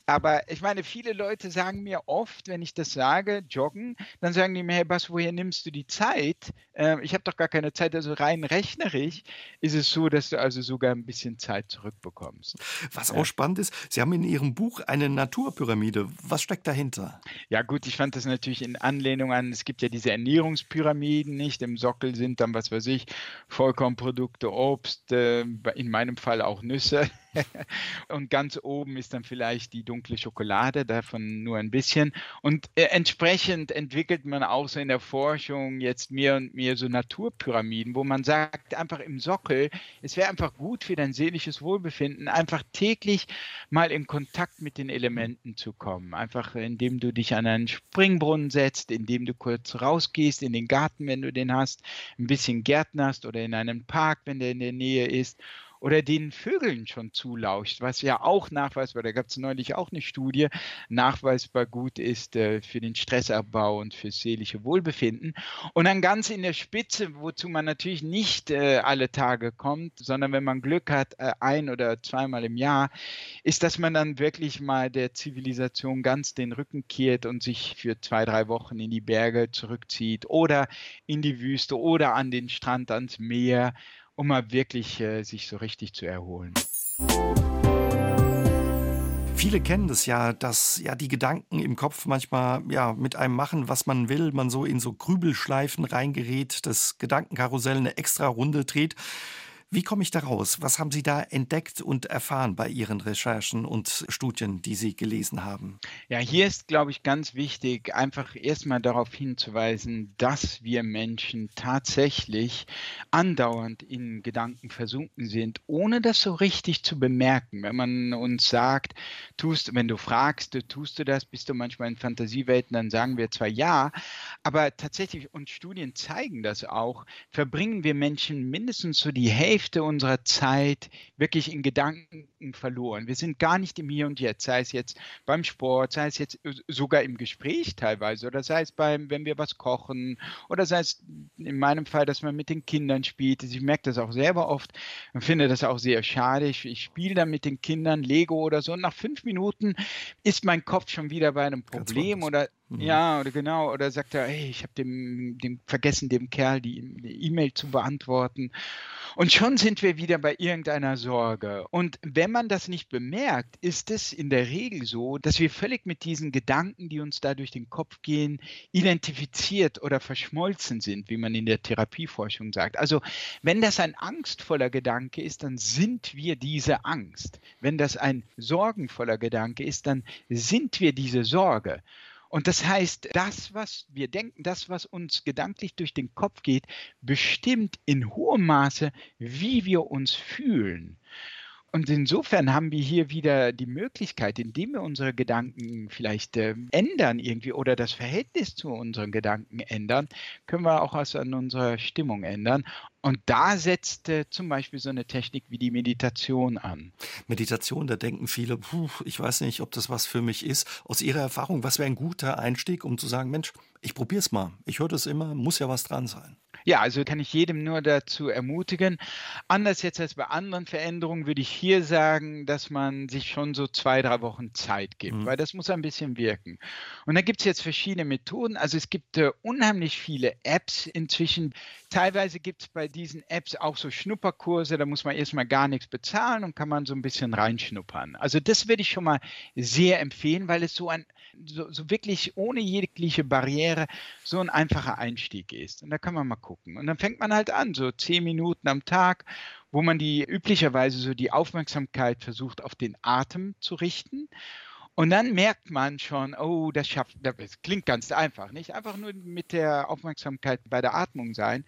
aber ich meine, viele Leute sagen mir oft, wenn ich das sage, joggen, dann sagen die mir, hey Bas, woher nimmst du die Zeit? Äh, ich habe doch gar keine Zeit. Also rein rechnerisch ist es so, dass du also sogar ein bisschen Zeit zurückbekommst. Was auch spannend spannend ist, Sie haben in Ihrem Buch eine Naturpyramide. Was steckt dahinter? Ja gut, ich fand das natürlich in Anlehnung an, es gibt ja diese Ernährungspyramiden, nicht? Im Sockel sind dann, was weiß ich, Vollkornprodukte, Obst, äh, in meinem Fall auch Nüsse. und ganz oben ist dann vielleicht die dunkle Schokolade, davon nur ein bisschen. Und äh, entsprechend entwickelt man auch so in der Forschung jetzt mehr und mehr so Naturpyramiden, wo man sagt, einfach im Sockel, es wäre einfach gut für dein seelisches Wohlbefinden, einfach täglich mal in Kontakt mit den Elementen zu kommen. Einfach indem du dich an einen Springbrunnen setzt, indem du kurz rausgehst in den Garten, wenn du den hast, ein bisschen gärtnerst oder in einen Park, wenn der in der Nähe ist oder den Vögeln schon zulauscht, was ja auch nachweisbar, da gab es neulich auch eine Studie, nachweisbar gut ist äh, für den Stressabbau und fürs seelische Wohlbefinden. Und dann ganz in der Spitze, wozu man natürlich nicht äh, alle Tage kommt, sondern wenn man Glück hat, äh, ein oder zweimal im Jahr, ist, dass man dann wirklich mal der Zivilisation ganz den Rücken kehrt und sich für zwei, drei Wochen in die Berge zurückzieht oder in die Wüste oder an den Strand, ans Meer um mal wirklich äh, sich so richtig zu erholen. Viele kennen das ja, dass ja die Gedanken im Kopf manchmal ja mit einem machen, was man will, man so in so Grübelschleifen reingerät, das Gedankenkarussell eine extra Runde dreht. Wie komme ich da raus? Was haben Sie da entdeckt und erfahren bei Ihren Recherchen und Studien, die Sie gelesen haben? Ja, hier ist, glaube ich, ganz wichtig, einfach erstmal darauf hinzuweisen, dass wir Menschen tatsächlich andauernd in Gedanken versunken sind, ohne das so richtig zu bemerken. Wenn man uns sagt, tust, wenn du fragst, tust du das, bist du manchmal in Fantasiewelten, dann sagen wir zwar ja, aber tatsächlich, und Studien zeigen das auch, verbringen wir Menschen mindestens so die Hälfte Hälfte unserer Zeit wirklich in Gedanken verloren. Wir sind gar nicht im Hier und Jetzt, sei es jetzt beim Sport, sei es jetzt sogar im Gespräch teilweise oder sei es beim, wenn wir was kochen oder sei es in meinem Fall, dass man mit den Kindern spielt. Ich merke das auch selber oft und finde das auch sehr schade. Ich, ich spiele dann mit den Kindern Lego oder so und nach fünf Minuten ist mein Kopf schon wieder bei einem Problem oder Mhm. Ja, oder genau, oder sagt er, hey, ich habe dem, dem vergessen, dem Kerl die E-Mail zu beantworten. Und schon sind wir wieder bei irgendeiner Sorge. Und wenn man das nicht bemerkt, ist es in der Regel so, dass wir völlig mit diesen Gedanken, die uns da durch den Kopf gehen, identifiziert oder verschmolzen sind, wie man in der Therapieforschung sagt. Also wenn das ein angstvoller Gedanke ist, dann sind wir diese Angst. Wenn das ein sorgenvoller Gedanke ist, dann sind wir diese Sorge. Und das heißt, das, was wir denken, das, was uns gedanklich durch den Kopf geht, bestimmt in hohem Maße, wie wir uns fühlen. Und insofern haben wir hier wieder die Möglichkeit, indem wir unsere Gedanken vielleicht äh, ändern irgendwie oder das Verhältnis zu unseren Gedanken ändern, können wir auch was an unserer Stimmung ändern. Und da setzt äh, zum Beispiel so eine Technik wie die Meditation an. Meditation, da denken viele, puh, ich weiß nicht, ob das was für mich ist. Aus Ihrer Erfahrung, was wäre ein guter Einstieg, um zu sagen, Mensch, ich probiere es mal. Ich höre das immer, muss ja was dran sein. Ja, also kann ich jedem nur dazu ermutigen. Anders jetzt als bei anderen Veränderungen würde ich hier sagen, dass man sich schon so zwei, drei Wochen Zeit gibt, mhm. weil das muss ein bisschen wirken. Und da gibt es jetzt verschiedene Methoden. Also es gibt äh, unheimlich viele Apps inzwischen. Teilweise gibt es bei diesen Apps auch so Schnupperkurse, da muss man erstmal gar nichts bezahlen und kann man so ein bisschen reinschnuppern. Also das würde ich schon mal sehr empfehlen, weil es so ein so, so wirklich ohne jegliche Barriere so ein einfacher Einstieg ist. Und da kann man mal gucken. Und dann fängt man halt an, so zehn Minuten am Tag, wo man die üblicherweise so die Aufmerksamkeit versucht, auf den Atem zu richten. Und dann merkt man schon, oh, das schafft, das klingt ganz einfach, nicht? Einfach nur mit der Aufmerksamkeit bei der Atmung sein.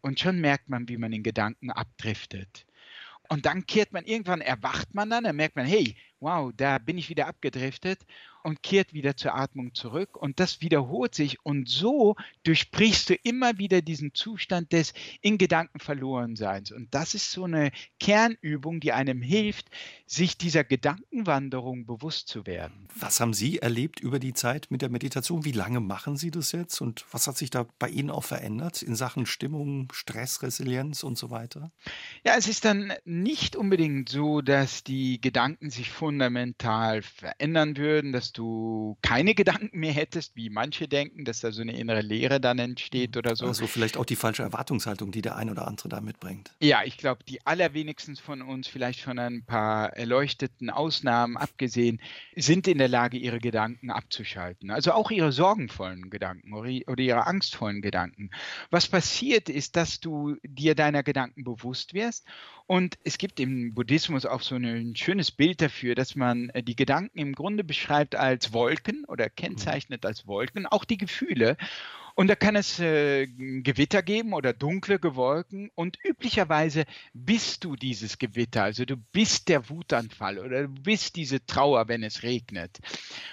Und schon merkt man, wie man in Gedanken abdriftet. Und dann kehrt man irgendwann, erwacht man dann, dann merkt man, hey, wow, da bin ich wieder abgedriftet und kehrt wieder zur Atmung zurück. Und das wiederholt sich. Und so durchbrichst du immer wieder diesen Zustand des in Gedanken verloren Seins. Und das ist so eine Kernübung, die einem hilft, sich dieser Gedankenwanderung bewusst zu werden. Was haben Sie erlebt über die Zeit mit der Meditation? Wie lange machen Sie das jetzt? Und was hat sich da bei Ihnen auch verändert in Sachen Stimmung, Stressresilienz und so weiter? Ja, es ist dann nicht unbedingt so, dass die Gedanken sich fundamental verändern würden, dass du keine Gedanken mehr hättest, wie manche denken, dass da so eine innere Leere dann entsteht oder so. Also vielleicht auch die falsche Erwartungshaltung, die der ein oder andere da mitbringt. Ja, ich glaube, die allerwenigsten von uns, vielleicht von ein paar erleuchteten Ausnahmen abgesehen, sind in der Lage, ihre Gedanken abzuschalten. Also auch ihre sorgenvollen Gedanken oder ihre angstvollen Gedanken. Was passiert ist, dass du dir deiner Gedanken bewusst wirst und es gibt im Buddhismus auch so ein schönes Bild dafür, dass man äh, die Gedanken im Grunde beschreibt als Wolken oder kennzeichnet als Wolken, auch die Gefühle. Und da kann es äh, Gewitter geben oder dunkle Gewolken. Und üblicherweise bist du dieses Gewitter. Also du bist der Wutanfall oder du bist diese Trauer, wenn es regnet.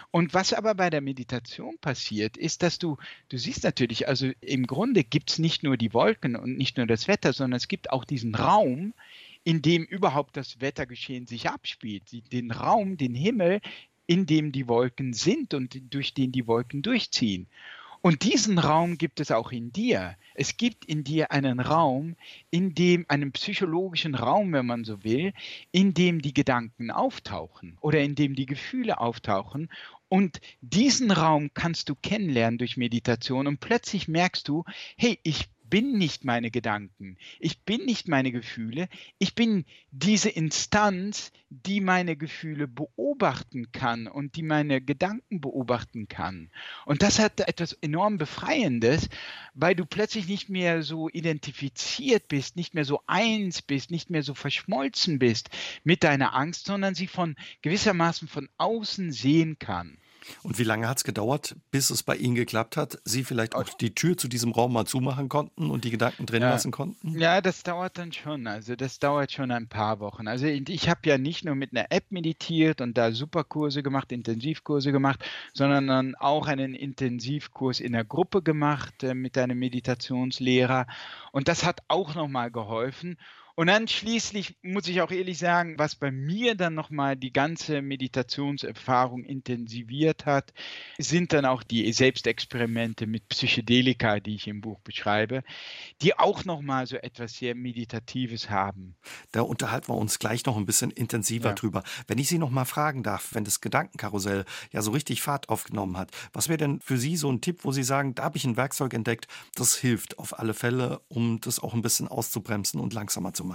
Und was aber bei der Meditation passiert, ist, dass du, du siehst natürlich, also im Grunde gibt es nicht nur die Wolken und nicht nur das Wetter, sondern es gibt auch diesen Raum, in dem überhaupt das Wettergeschehen sich abspielt, den Raum, den Himmel, in dem die Wolken sind und durch den die Wolken durchziehen. Und diesen Raum gibt es auch in dir. Es gibt in dir einen Raum, in dem, einen psychologischen Raum, wenn man so will, in dem die Gedanken auftauchen oder in dem die Gefühle auftauchen. Und diesen Raum kannst du kennenlernen durch Meditation und plötzlich merkst du, hey, ich bin nicht meine Gedanken, ich bin nicht meine Gefühle, ich bin diese Instanz, die meine Gefühle beobachten kann und die meine Gedanken beobachten kann. Und das hat etwas enorm Befreiendes, weil du plötzlich nicht mehr so identifiziert bist, nicht mehr so eins bist, nicht mehr so verschmolzen bist mit deiner Angst, sondern sie von gewissermaßen von außen sehen kann. Und wie lange hat es gedauert, bis es bei Ihnen geklappt hat, Sie vielleicht auch die Tür zu diesem Raum mal zumachen konnten und die Gedanken drin ja. lassen konnten? Ja, das dauert dann schon. Also das dauert schon ein paar Wochen. Also ich habe ja nicht nur mit einer App meditiert und da Superkurse gemacht, Intensivkurse gemacht, sondern dann auch einen Intensivkurs in der Gruppe gemacht äh, mit einem Meditationslehrer. Und das hat auch nochmal geholfen. Und dann schließlich muss ich auch ehrlich sagen, was bei mir dann nochmal die ganze Meditationserfahrung intensiviert hat, sind dann auch die Selbstexperimente mit Psychedelika, die ich im Buch beschreibe, die auch nochmal so etwas sehr Meditatives haben. Da unterhalten wir uns gleich noch ein bisschen intensiver ja. drüber. Wenn ich Sie noch mal fragen darf, wenn das Gedankenkarussell ja so richtig Fahrt aufgenommen hat, was wäre denn für Sie so ein Tipp, wo Sie sagen, da habe ich ein Werkzeug entdeckt, das hilft auf alle Fälle, um das auch ein bisschen auszubremsen und langsamer zu machen?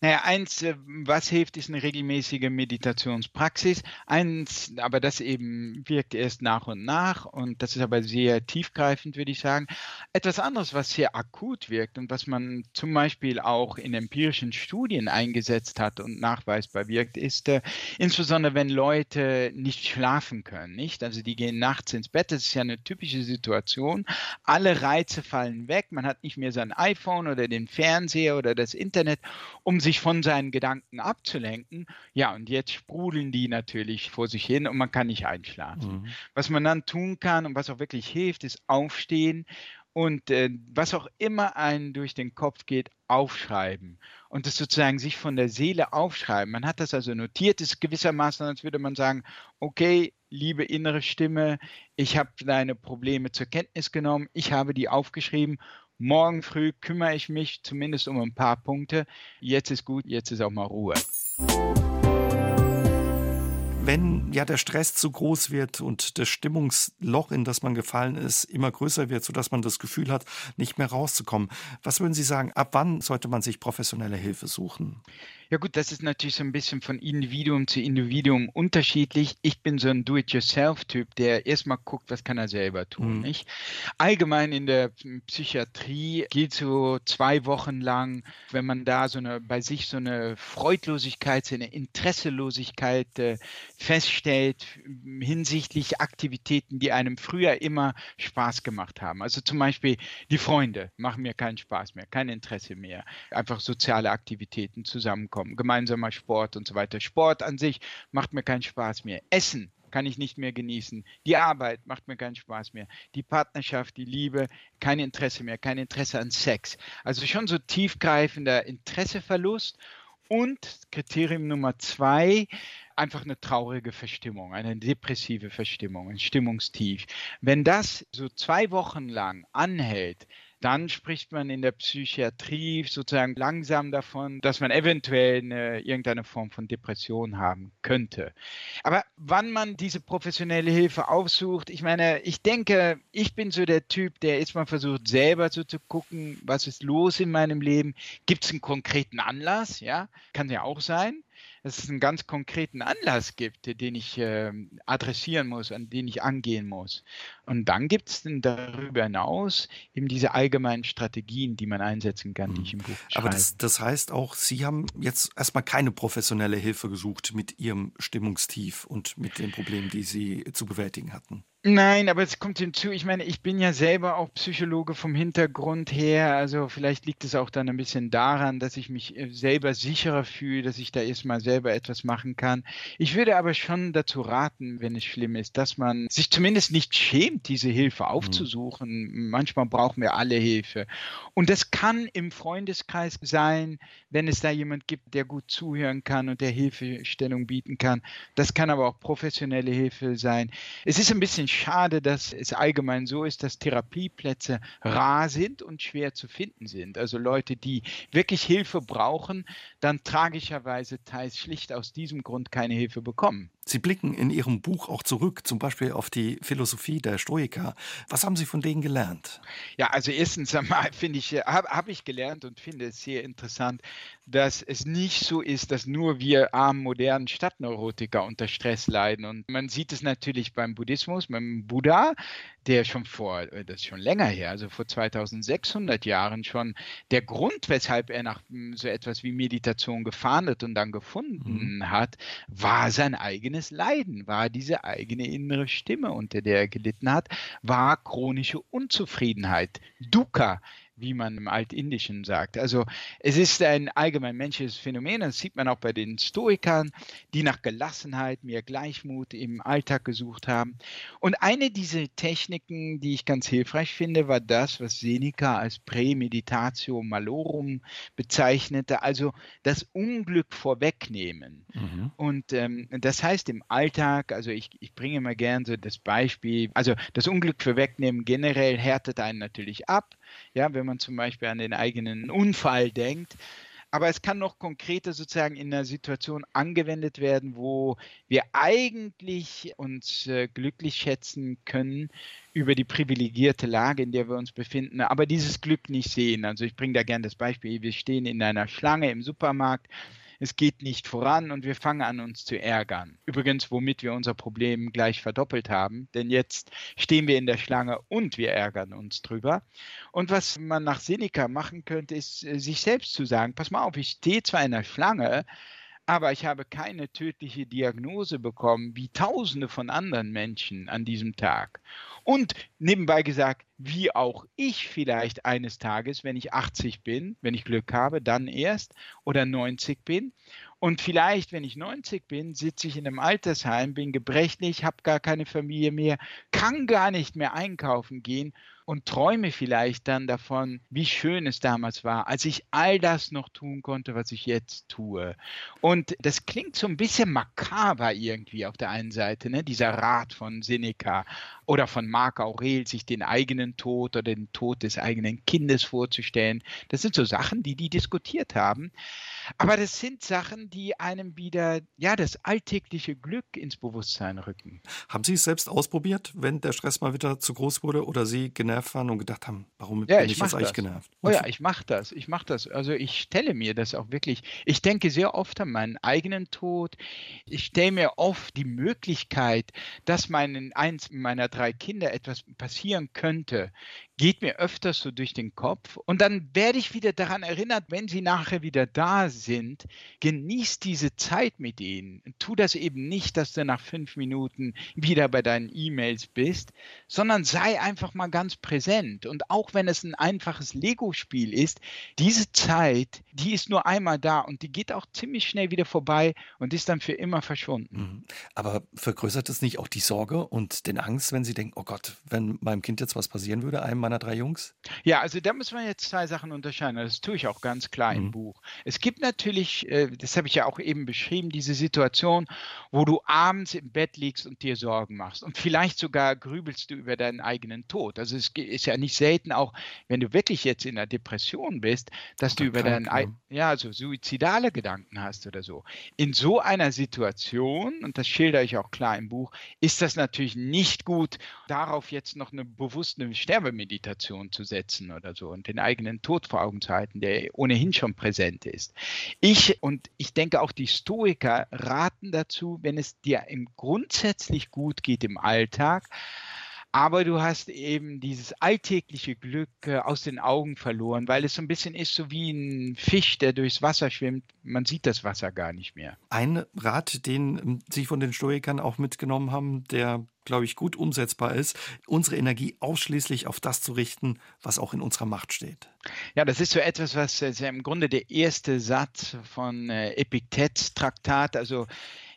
Naja, eins, äh, was hilft, ist eine regelmäßige Meditationspraxis. Eins, aber das eben wirkt erst nach und nach und das ist aber sehr tiefgreifend, würde ich sagen. Etwas anderes, was sehr akut wirkt und was man zum Beispiel auch in empirischen Studien eingesetzt hat und nachweisbar wirkt, ist äh, insbesondere, wenn Leute nicht schlafen können, nicht? Also die gehen nachts ins Bett, das ist ja eine typische Situation. Alle Reize fallen weg, man hat nicht mehr sein iPhone oder den Fernseher oder das Internet, um sich von seinen Gedanken abzulenken. Ja, und jetzt sprudeln die natürlich vor sich hin und man kann nicht einschlafen. Mhm. Was man dann tun kann und was auch wirklich hilft, ist aufstehen und äh, was auch immer einen durch den Kopf geht, aufschreiben und das sozusagen sich von der Seele aufschreiben. Man hat das also notiert, ist gewissermaßen, als würde man sagen, okay, liebe innere Stimme, ich habe deine Probleme zur Kenntnis genommen, ich habe die aufgeschrieben. Morgen früh kümmere ich mich zumindest um ein paar Punkte. Jetzt ist gut, jetzt ist auch mal Ruhe wenn ja der Stress zu groß wird und das Stimmungsloch, in das man gefallen ist, immer größer wird, sodass man das Gefühl hat, nicht mehr rauszukommen. Was würden Sie sagen, ab wann sollte man sich professionelle Hilfe suchen? Ja gut, das ist natürlich so ein bisschen von Individuum zu Individuum unterschiedlich. Ich bin so ein Do-it-yourself-Typ, der erstmal guckt, was kann er selber tun. Mhm. Nicht? Allgemein in der Psychiatrie gilt so zwei Wochen lang, wenn man da so eine bei sich so eine Freudlosigkeit, so eine Interesselosigkeit äh, feststellt hinsichtlich Aktivitäten, die einem früher immer Spaß gemacht haben. Also zum Beispiel die Freunde machen mir keinen Spaß mehr, kein Interesse mehr. Einfach soziale Aktivitäten zusammenkommen kommen. Gemeinsamer Sport und so weiter. Sport an sich macht mir keinen Spaß mehr. Essen kann ich nicht mehr genießen. Die Arbeit macht mir keinen Spaß mehr. Die Partnerschaft, die Liebe, kein Interesse mehr, kein Interesse an Sex. Also schon so tiefgreifender Interesseverlust. Und Kriterium Nummer zwei, einfach eine traurige Verstimmung, eine depressive Verstimmung, ein Stimmungstief. Wenn das so zwei Wochen lang anhält, dann spricht man in der Psychiatrie sozusagen langsam davon, dass man eventuell eine, irgendeine Form von Depression haben könnte. Aber wann man diese professionelle Hilfe aufsucht, ich meine, ich denke, ich bin so der Typ, der jetzt mal versucht, selber so zu gucken, was ist los in meinem Leben? Gibt es einen konkreten Anlass? Ja, kann ja auch sein dass es einen ganz konkreten Anlass gibt, den ich äh, adressieren muss, an den ich angehen muss. Und dann gibt es darüber hinaus eben diese allgemeinen Strategien, die man einsetzen kann, die ich im Buch schreibe. Aber das, das heißt auch, Sie haben jetzt erstmal keine professionelle Hilfe gesucht mit Ihrem Stimmungstief und mit den Problemen, die Sie zu bewältigen hatten. Nein, aber es kommt hinzu, ich meine, ich bin ja selber auch Psychologe vom Hintergrund her, also vielleicht liegt es auch dann ein bisschen daran, dass ich mich äh, selber sicherer fühle, dass ich da erstmal selber etwas machen kann. Ich würde aber schon dazu raten, wenn es schlimm ist, dass man sich zumindest nicht schämt, diese Hilfe mhm. aufzusuchen. Mhm. Manchmal brauchen wir alle Hilfe. Und das kann im Freundeskreis sein, wenn es da jemand gibt, der gut zuhören kann und der Hilfestellung bieten kann. Das kann aber auch professionelle Hilfe sein. Es ist ein bisschen schade, dass es allgemein so ist, dass Therapieplätze rar sind und schwer zu finden sind. Also Leute, die wirklich Hilfe brauchen, dann tragischerweise teils schlicht aus diesem Grund keine Hilfe bekommen. Sie blicken in Ihrem Buch auch zurück, zum Beispiel auf die Philosophie der Stoiker. Was haben Sie von denen gelernt? Ja, also erstens einmal finde ich, habe hab ich gelernt und finde es sehr interessant, dass es nicht so ist, dass nur wir armen modernen Stadtneurotiker unter Stress leiden. Und man sieht es natürlich beim Buddhismus, beim Buddha, der schon vor, äh, das ist schon länger her, also vor 2600 Jahren schon, der Grund, weshalb er nach hm, so etwas wie Meditation gefahndet und dann gefunden mhm. hat, war sein eigenes Leiden, war diese eigene innere Stimme, unter der er gelitten hat, war chronische Unzufriedenheit, Dukkha wie man im Altindischen sagt. Also es ist ein allgemein menschliches Phänomen, das sieht man auch bei den Stoikern, die nach Gelassenheit, mehr Gleichmut im Alltag gesucht haben. Und eine dieser Techniken, die ich ganz hilfreich finde, war das, was Seneca als Prämeditatio malorum bezeichnete, also das Unglück vorwegnehmen. Mhm. Und ähm, das heißt im Alltag, also ich, ich bringe immer gern so das Beispiel, also das Unglück vorwegnehmen generell härtet einen natürlich ab ja, wenn man zum Beispiel an den eigenen Unfall denkt. Aber es kann noch konkreter sozusagen in einer Situation angewendet werden, wo wir eigentlich uns äh, glücklich schätzen können über die privilegierte Lage, in der wir uns befinden, aber dieses Glück nicht sehen. Also ich bringe da gerne das Beispiel, wir stehen in einer Schlange im Supermarkt es geht nicht voran und wir fangen an, uns zu ärgern. Übrigens, womit wir unser Problem gleich verdoppelt haben, denn jetzt stehen wir in der Schlange und wir ärgern uns drüber. Und was man nach Seneca machen könnte, ist äh, sich selbst zu sagen, pass mal auf, ich stehe zwar in der Schlange, aber ich habe keine tödliche Diagnose bekommen, wie Tausende von anderen Menschen an diesem Tag. Und nebenbei gesagt, wie auch ich vielleicht eines Tages, wenn ich 80 bin, wenn ich Glück habe, dann erst oder 90 bin. Und vielleicht, wenn ich 90 bin, sitze ich in einem Altersheim, bin gebrechlich, habe gar keine Familie mehr, kann gar nicht mehr einkaufen gehen und träume vielleicht dann davon, wie schön es damals war, als ich all das noch tun konnte, was ich jetzt tue. Und das klingt so ein bisschen makaber irgendwie auf der einen Seite, ne? dieser Rat von Seneca oder von Marc Aurel, sich den eigenen Tod oder den Tod des eigenen Kindes vorzustellen. Das sind so Sachen, die die diskutiert haben. Aber das sind Sachen, die einem wieder, ja, das alltägliche Glück ins Bewusstsein rücken. Haben Sie es selbst ausprobiert, wenn der Stress mal wieder zu groß wurde oder Sie genervt waren und gedacht haben, warum ja, bin ich, ich jetzt eigentlich das. genervt? Oh ja, ich mache das, ich mache das. Also ich stelle mir das auch wirklich, ich denke sehr oft an meinen eigenen Tod. Ich stelle mir oft die Möglichkeit, dass meinen eins meiner drei Kinder etwas passieren könnte, geht mir öfters so durch den Kopf. Und dann werde ich wieder daran erinnert, wenn sie nachher wieder da sind, genieß diese Zeit mit ihnen. Tu das eben nicht, dass du nach fünf Minuten wieder bei deinen E-Mails bist, sondern sei einfach mal ganz präsent. Und auch wenn es ein einfaches Lego-Spiel ist, diese Zeit, die ist nur einmal da und die geht auch ziemlich schnell wieder vorbei und ist dann für immer verschwunden. Mhm. Aber vergrößert es nicht auch die Sorge und den Angst, wenn Sie denken, oh Gott, wenn meinem Kind jetzt was passieren würde, einem meiner drei Jungs? Ja, also da müssen wir jetzt zwei Sachen unterscheiden. Das tue ich auch ganz klar mhm. im Buch. Es gibt natürlich, äh, das habe ich ja auch eben beschrieben, diese Situation, wo du abends im Bett liegst und dir Sorgen machst. Und vielleicht sogar grübelst du über deinen eigenen Tod. Also es ist ja nicht selten auch, wenn du wirklich jetzt in einer Depression bist, dass du über deinen, ja. ja, also suizidale Gedanken hast oder so. In so einer Situation, und das schildere ich auch klar im Buch, ist das natürlich nicht gut, darauf jetzt noch eine bewusste Sterbemedizin Meditation zu setzen oder so und den eigenen Tod vor Augen zu halten, der ohnehin schon präsent ist. Ich und ich denke auch die Stoiker raten dazu, wenn es dir im grundsätzlich gut geht im Alltag, aber du hast eben dieses alltägliche Glück äh, aus den Augen verloren, weil es so ein bisschen ist so wie ein Fisch, der durchs Wasser schwimmt. Man sieht das Wasser gar nicht mehr. Ein Rat, den Sie von den Stoikern auch mitgenommen haben, der, glaube ich, gut umsetzbar ist, unsere Energie ausschließlich auf das zu richten, was auch in unserer Macht steht. Ja, das ist so etwas, was äh, im Grunde der erste Satz von äh, Epiktets Traktat, also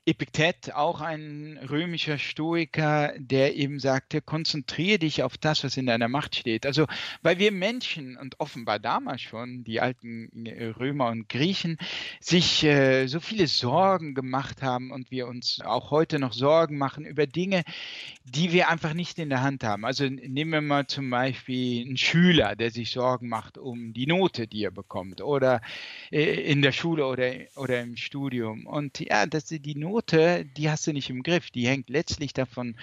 Epiktet, auch ein römischer Stoiker, der eben sagte, konzentriere dich auf das, was in deiner Macht steht. Also, weil wir Menschen und offenbar damals schon, die alten äh, Römer und Griechen, sich äh, so viele Sorgen gemacht haben und wir uns auch heute noch Sorgen machen über Dinge, die wir einfach nicht in der Hand haben. Also nehmen wir mal zum Beispiel einen Schüler, der sich Sorgen macht um die Note, die er bekommt, oder äh, in der Schule oder, oder im Studium. Und ja, dass die Note Note, die hast du nicht im Griff. Die hängt letztlich davon,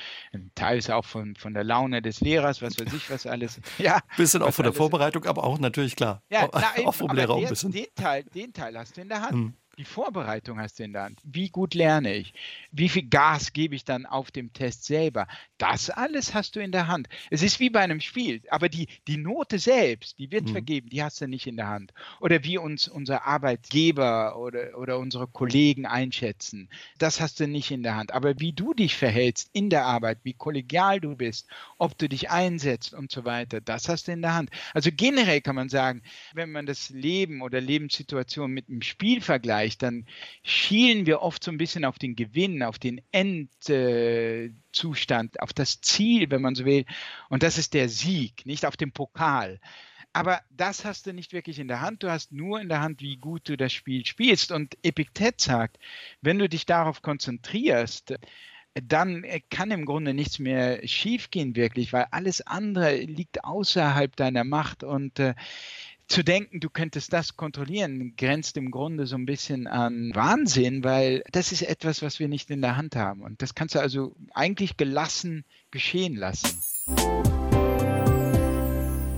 teils auch von, von der Laune des Lehrers, was weiß ich, was alles. Ja, bisschen auch von der Vorbereitung, aber auch natürlich klar. Ja, na, auch vom Lehrer auch ein bisschen. Den Teil, den Teil hast du in der Hand. Hm. Die Vorbereitung hast du in der Hand. Wie gut lerne ich? Wie viel Gas gebe ich dann auf dem Test selber? Das alles hast du in der Hand. Es ist wie bei einem Spiel, aber die, die Note selbst, die wird mhm. vergeben, die hast du nicht in der Hand. Oder wie uns unser Arbeitgeber oder, oder unsere Kollegen einschätzen, das hast du nicht in der Hand. Aber wie du dich verhältst in der Arbeit, wie kollegial du bist, ob du dich einsetzt und so weiter, das hast du in der Hand. Also generell kann man sagen, wenn man das Leben oder Lebenssituation mit einem Spiel vergleicht, dann schielen wir oft so ein bisschen auf den Gewinn, auf den Endzustand, auf das Ziel, wenn man so will. Und das ist der Sieg, nicht auf dem Pokal. Aber das hast du nicht wirklich in der Hand. Du hast nur in der Hand, wie gut du das Spiel spielst. Und Epiktet sagt, wenn du dich darauf konzentrierst, dann kann im Grunde nichts mehr schiefgehen, wirklich, weil alles andere liegt außerhalb deiner Macht. Und äh, zu denken, du könntest das kontrollieren, grenzt im Grunde so ein bisschen an Wahnsinn, weil das ist etwas, was wir nicht in der Hand haben. Und das kannst du also eigentlich gelassen geschehen lassen.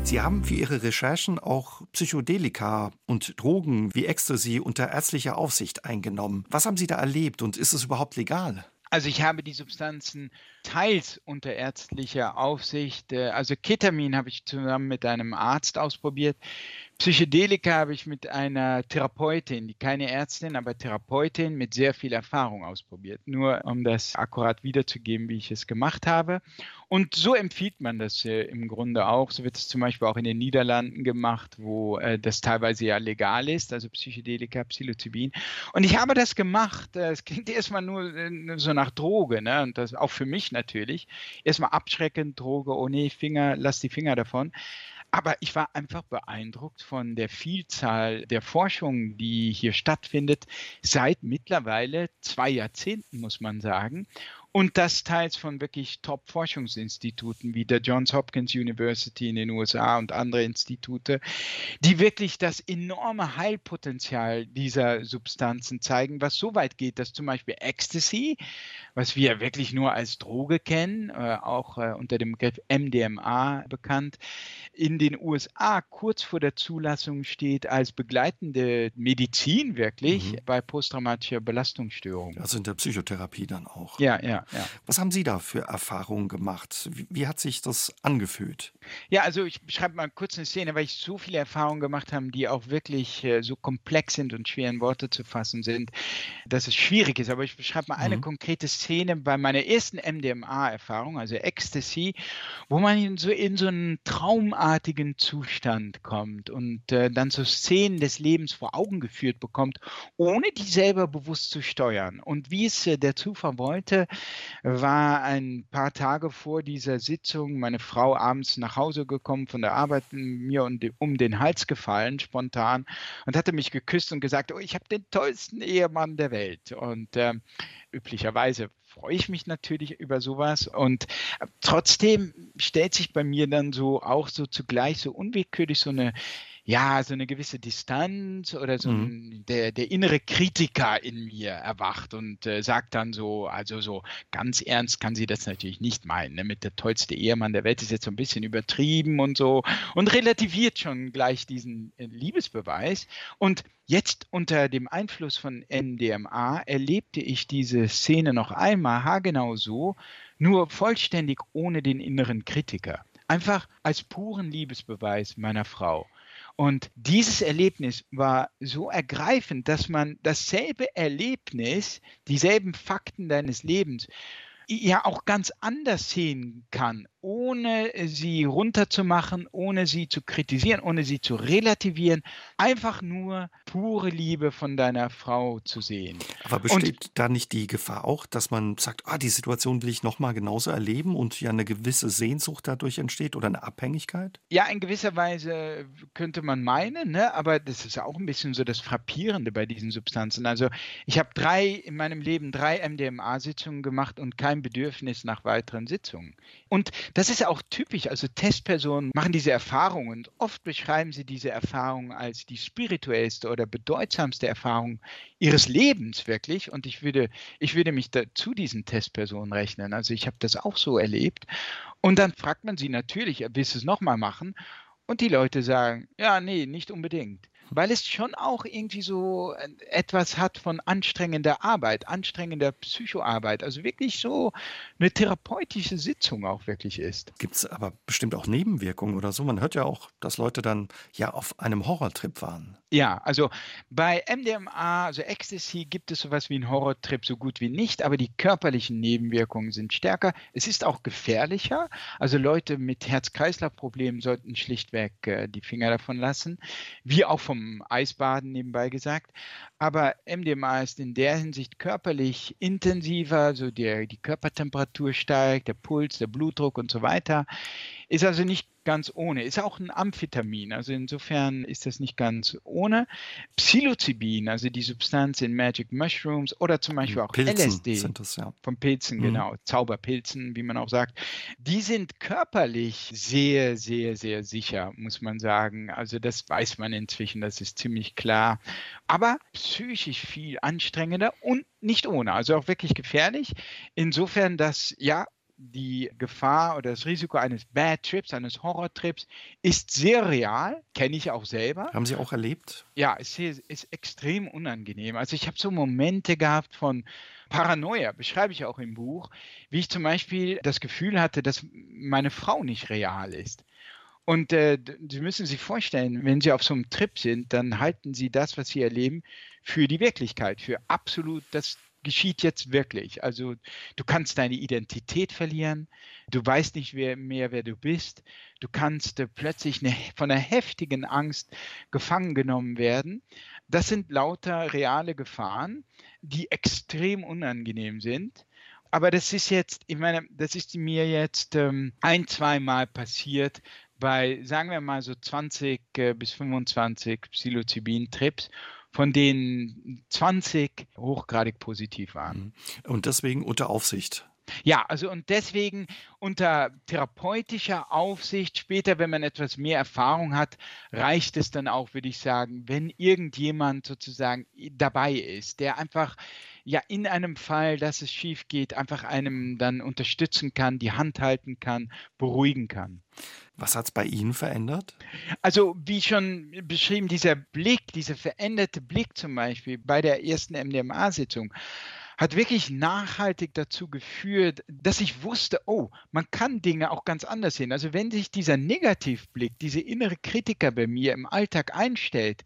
Sie haben für Ihre Recherchen auch Psychedelika und Drogen wie Ecstasy unter ärztlicher Aufsicht eingenommen. Was haben Sie da erlebt und ist es überhaupt legal? Also ich habe die Substanzen teils unter ärztlicher Aufsicht, äh, also Ketamin habe ich zusammen mit einem Arzt ausprobiert. Psychedelika habe ich mit einer Therapeutin, die keine Ärztin, aber Therapeutin mit sehr viel Erfahrung ausprobiert. Nur um das akkurat wiederzugeben, wie ich es gemacht habe. Und so empfiehlt man das äh, im Grunde auch. So wird es zum Beispiel auch in den Niederlanden gemacht, wo äh, das teilweise ja legal ist, also Psychedelika, Psilocybin. Und ich habe das gemacht. Es klingt erstmal nur so nach Droge, ne? Und das auch für mich natürlich. Erstmal abschreckend, Droge, oh nee, Finger, lass die Finger davon. Aber ich war einfach beeindruckt von der Vielzahl der Forschung, die hier stattfindet, seit mittlerweile zwei Jahrzehnten, muss man sagen und das teils von wirklich Top-Forschungsinstituten wie der Johns Hopkins University in den USA und andere Institute, die wirklich das enorme Heilpotenzial dieser Substanzen zeigen, was so weit geht, dass zum Beispiel Ecstasy, was wir wirklich nur als Droge kennen, äh, auch äh, unter dem Begriff MDMA bekannt, in den USA kurz vor der Zulassung steht als begleitende Medizin wirklich mhm. bei posttraumatischer Belastungsstörung. Also in der Psychotherapie dann auch. Ja, ja. Was haben Sie da für Erfahrungen gemacht? Wie, wie, hat sich das angefühlt? Ja, also ich beschreibe mal kurz eine Szene, weil ich so viele Erfahrungen gemacht habe, die auch wirklich äh, so komplex sind und schwer in Worte zu fassen sind, dass es schwierig ist. Aber ich beschreibe mal mhm. eine konkrete Szene bei meiner ersten MDMA-Erfahrung, also Ecstasy, wo man in so, in so einen traumartigen Zustand kommt und äh, dann so Szenen des Lebens vor Augen geführt bekommt, ohne die selber bewusst zu steuern. Und wie es äh, der Zufall wollte, war ein paar Tage vor dieser Sitzung meine Frau abends nach Hause gekommen von der Arbeit, mir um den Hals gefallen, spontan, und hatte mich geküsst und gesagt, oh, ich habe den tollsten Ehemann der Welt. Und äh, üblicherweise freue ich mich natürlich über sowas und äh, trotzdem stellt sich bei mir dann so auch so zugleich so unwillkürlich so eine ja, so eine gewisse Distanz oder so mhm. ein, der, der innere Kritiker in mir erwacht und äh, sagt dann so, also so ganz ernst kann sie das natürlich nicht meinen. Ne? Mit der tollste Ehemann der Welt ist jetzt so ein bisschen übertrieben und so und relativiert schon gleich diesen äh, Liebesbeweis. Und Jetzt unter dem Einfluss von NDMA erlebte ich diese Szene noch einmal haargenau so, nur vollständig ohne den inneren Kritiker. Einfach als puren Liebesbeweis meiner Frau. Und dieses Erlebnis war so ergreifend, dass man dasselbe Erlebnis, dieselben Fakten deines Lebens ja auch ganz anders sehen kann, ohne sie runterzumachen, ohne sie zu kritisieren, ohne sie zu relativieren, einfach nur pure Liebe von deiner Frau zu sehen. Aber besteht und, da nicht die Gefahr auch, dass man sagt, ah, die Situation will ich nochmal genauso erleben und ja eine gewisse Sehnsucht dadurch entsteht oder eine Abhängigkeit? Ja, in gewisser Weise könnte man meinen, ne? aber das ist auch ein bisschen so das Frappierende bei diesen Substanzen. Also ich habe drei in meinem Leben drei MDMA-Sitzungen gemacht und kein Bedürfnis nach weiteren Sitzungen. Und das ist auch typisch. Also Testpersonen machen diese Erfahrungen und oft beschreiben sie diese Erfahrung als die spirituellste oder bedeutsamste Erfahrung ihres Lebens wirklich. Und ich würde, ich würde mich da zu diesen Testpersonen rechnen. Also ich habe das auch so erlebt. Und dann fragt man sie natürlich, willst du es nochmal machen? Und die Leute sagen, ja, nee, nicht unbedingt. Weil es schon auch irgendwie so äh, etwas hat von anstrengender Arbeit, anstrengender Psychoarbeit, also wirklich so eine therapeutische Sitzung auch wirklich ist. Gibt es aber bestimmt auch Nebenwirkungen oder so? Man hört ja auch, dass Leute dann ja auf einem Horrortrip waren. Ja, also bei MDMA, also Ecstasy, gibt es sowas wie einen Horrortrip so gut wie nicht, aber die körperlichen Nebenwirkungen sind stärker. Es ist auch gefährlicher. Also Leute mit Herz-Kreislauf-Problemen sollten schlichtweg äh, die Finger davon lassen, wie auch vom Eisbaden nebenbei gesagt. Aber MDMA ist in der Hinsicht körperlich intensiver, also die Körpertemperatur steigt, der Puls, der Blutdruck und so weiter. Ist also nicht ganz ohne. Ist auch ein Amphetamin, also insofern ist das nicht ganz ohne. Psilocybin, also die Substanz in Magic Mushrooms oder zum Beispiel auch Pilzen LSD. Sind das, ja. Von Pilzen, Mhm. genau. Zauberpilzen, wie man auch sagt. Die sind körperlich sehr, sehr, sehr sicher, muss man sagen. Also das weiß man inzwischen, das ist ziemlich klar. Aber psychisch viel anstrengender und nicht ohne, also auch wirklich gefährlich. Insofern, dass ja die Gefahr oder das Risiko eines Bad Trips, eines Horrortrips ist sehr real, kenne ich auch selber. Haben Sie auch erlebt? Ja, es ist, ist extrem unangenehm. Also ich habe so Momente gehabt von Paranoia, beschreibe ich auch im Buch, wie ich zum Beispiel das Gefühl hatte, dass meine Frau nicht real ist. Und äh, Sie müssen sich vorstellen, wenn Sie auf so einem Trip sind, dann halten Sie das, was Sie erleben, für die Wirklichkeit, für absolut, das geschieht jetzt wirklich. Also du kannst deine Identität verlieren, du weißt nicht mehr, wer du bist, du kannst äh, plötzlich eine, von einer heftigen Angst gefangen genommen werden. Das sind lauter reale Gefahren, die extrem unangenehm sind. Aber das ist jetzt, ich meine, das ist mir jetzt ähm, ein, zweimal passiert bei, sagen wir mal, so 20 äh, bis 25 Psilocybin-Trips, von denen 20 hochgradig positiv waren. Und deswegen unter Aufsicht. Ja, also und deswegen unter therapeutischer Aufsicht, später, wenn man etwas mehr Erfahrung hat, reicht es dann auch, würde ich sagen, wenn irgendjemand sozusagen dabei ist, der einfach ja in einem Fall, dass es schief geht, einfach einem dann unterstützen kann, die Hand halten kann, beruhigen kann. Was hat es bei Ihnen verändert? Also wie schon beschrieben, dieser Blick, dieser veränderte Blick zum Beispiel bei der ersten MDMA-Sitzung hat wirklich nachhaltig dazu geführt, dass ich wusste, oh, man kann Dinge auch ganz anders sehen. Also wenn sich dieser Negativblick, diese innere Kritiker bei mir im Alltag einstellt,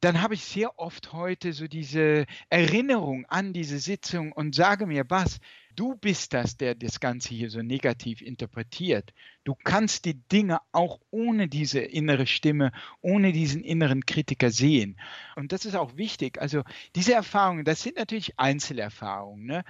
dann habe ich sehr oft heute so diese Erinnerung an diese Sitzung und sage mir, was, du bist das, der das Ganze hier so negativ interpretiert. Du kannst die Dinge auch ohne diese innere Stimme, ohne diesen inneren Kritiker sehen. Und das ist auch wichtig. Also diese Erfahrungen, das sind natürlich Einzelerfahrungen. Ne?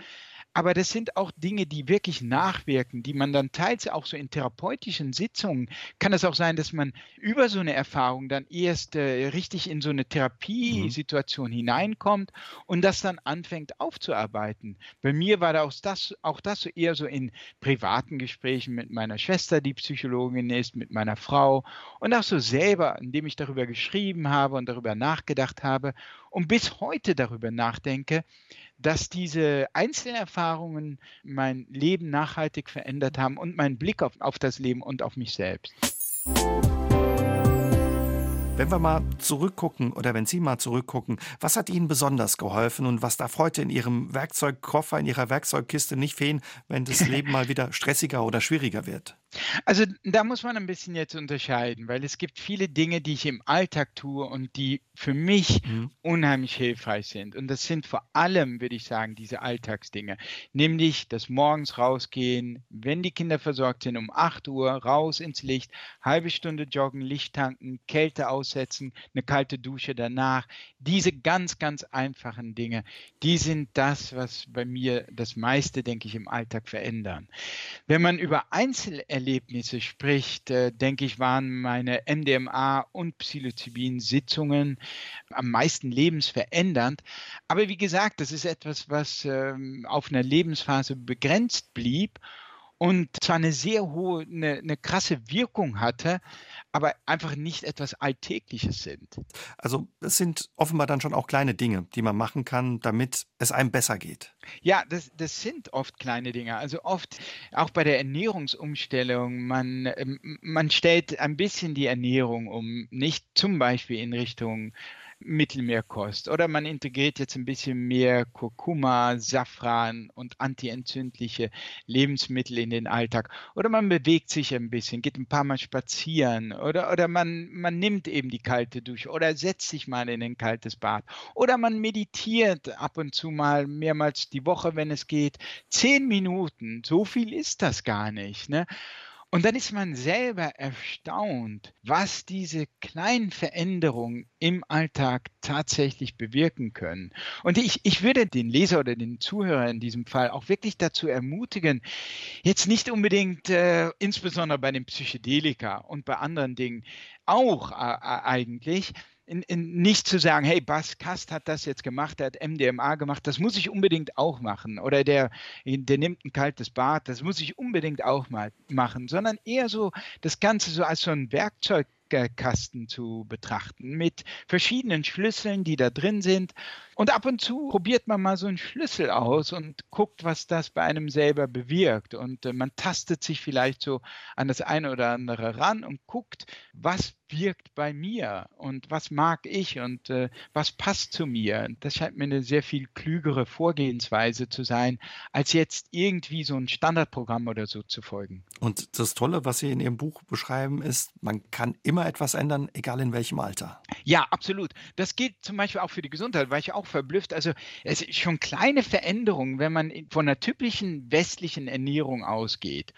Aber das sind auch Dinge, die wirklich nachwirken, die man dann teils auch so in therapeutischen Sitzungen, kann es auch sein, dass man über so eine Erfahrung dann erst äh, richtig in so eine Therapiesituation mhm. hineinkommt und das dann anfängt aufzuarbeiten. Bei mir war das, das auch das so eher so in privaten Gesprächen mit meiner Schwester, die Psychologin ist, mit meiner Frau und auch so selber, indem ich darüber geschrieben habe und darüber nachgedacht habe und bis heute darüber nachdenke, dass diese Einzelerfahrungen mein Leben nachhaltig verändert haben und meinen Blick auf, auf das Leben und auf mich selbst. Wenn wir mal zurückgucken oder wenn Sie mal zurückgucken, was hat Ihnen besonders geholfen und was darf heute in Ihrem Werkzeugkoffer, in Ihrer Werkzeugkiste nicht fehlen, wenn das Leben mal wieder stressiger oder schwieriger wird? Also da muss man ein bisschen jetzt unterscheiden, weil es gibt viele Dinge, die ich im Alltag tue und die für mich mhm. unheimlich hilfreich sind. Und das sind vor allem, würde ich sagen, diese Alltagsdinge. Nämlich das morgens rausgehen, wenn die Kinder versorgt sind, um 8 Uhr raus ins Licht, halbe Stunde joggen, Licht tanken, Kälte aussetzen, eine kalte Dusche danach. Diese ganz, ganz einfachen Dinge, die sind das, was bei mir das meiste, denke ich, im Alltag verändern. Wenn man über Einzelerlebnisse spricht, äh, denke ich, waren meine MDMA und Psilocybin-Sitzungen am meisten lebensverändernd. Aber wie gesagt, das ist etwas, was ähm, auf einer Lebensphase begrenzt blieb. Und zwar eine sehr hohe, eine, eine krasse Wirkung hatte, aber einfach nicht etwas Alltägliches sind. Also es sind offenbar dann schon auch kleine Dinge, die man machen kann, damit es einem besser geht. Ja, das, das sind oft kleine Dinge. Also oft auch bei der Ernährungsumstellung, man, ähm, man stellt ein bisschen die Ernährung um, nicht zum Beispiel in Richtung Mittelmeerkost. Oder man integriert jetzt ein bisschen mehr Kurkuma, Safran und antientzündliche Lebensmittel in den Alltag. Oder man bewegt sich ein bisschen, geht ein paar Mal spazieren. Oder, oder man, man nimmt eben die kalte Dusche oder setzt sich mal in ein kaltes Bad. Oder man meditiert ab und zu mal mehrmals die Woche, wenn es geht. Zehn Minuten, so viel ist das gar nicht. Ne? Und dann ist man selber erstaunt, was diese kleinen Veränderungen im Alltag tatsächlich bewirken können. Und ich, ich würde den Leser oder den Zuhörer in diesem Fall auch wirklich dazu ermutigen, jetzt nicht unbedingt, äh, insbesondere bei den Psychedelika und bei anderen Dingen, auch äh, eigentlich, in, in nicht zu sagen, hey, Bas Kast hat das jetzt gemacht, der hat MDMA gemacht, das muss ich unbedingt auch machen. Oder der, der nimmt ein kaltes Bad, das muss ich unbedingt auch mal machen, sondern eher so das Ganze so als so ein Werkzeugkasten zu betrachten mit verschiedenen Schlüsseln, die da drin sind. Und ab und zu probiert man mal so einen Schlüssel aus und guckt, was das bei einem selber bewirkt. Und äh, man tastet sich vielleicht so an das eine oder andere ran und guckt, was wirkt bei mir und was mag ich und äh, was passt zu mir. Das scheint mir eine sehr viel klügere Vorgehensweise zu sein, als jetzt irgendwie so ein Standardprogramm oder so zu folgen. Und das Tolle, was Sie in Ihrem Buch beschreiben, ist, man kann immer etwas ändern, egal in welchem Alter. Ja, absolut. Das gilt zum Beispiel auch für die Gesundheit, weil ich auch verblüfft. Also es ist schon kleine Veränderungen, wenn man von einer typischen westlichen Ernährung ausgeht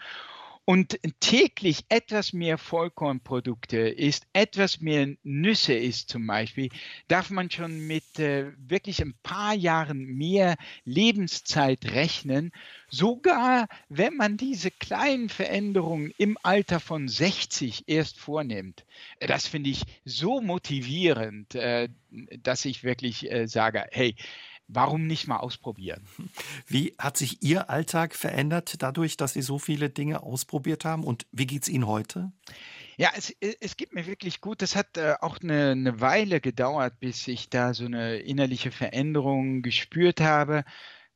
und täglich etwas mehr Vollkornprodukte isst, etwas mehr Nüsse isst zum Beispiel, darf man schon mit äh, wirklich ein paar Jahren mehr Lebenszeit rechnen, sogar wenn man diese kleinen Veränderungen im Alter von 60 erst vornimmt. Das finde ich so motivierend, äh, dass ich wirklich äh, sage, hey, warum nicht mal ausprobieren? Wie hat sich Ihr Alltag verändert dadurch, dass Sie so viele Dinge ausprobiert haben? Und wie geht es Ihnen heute? Ja, es, es geht mir wirklich gut. Das hat äh, auch eine, eine Weile gedauert, bis ich da so eine innerliche Veränderung gespürt habe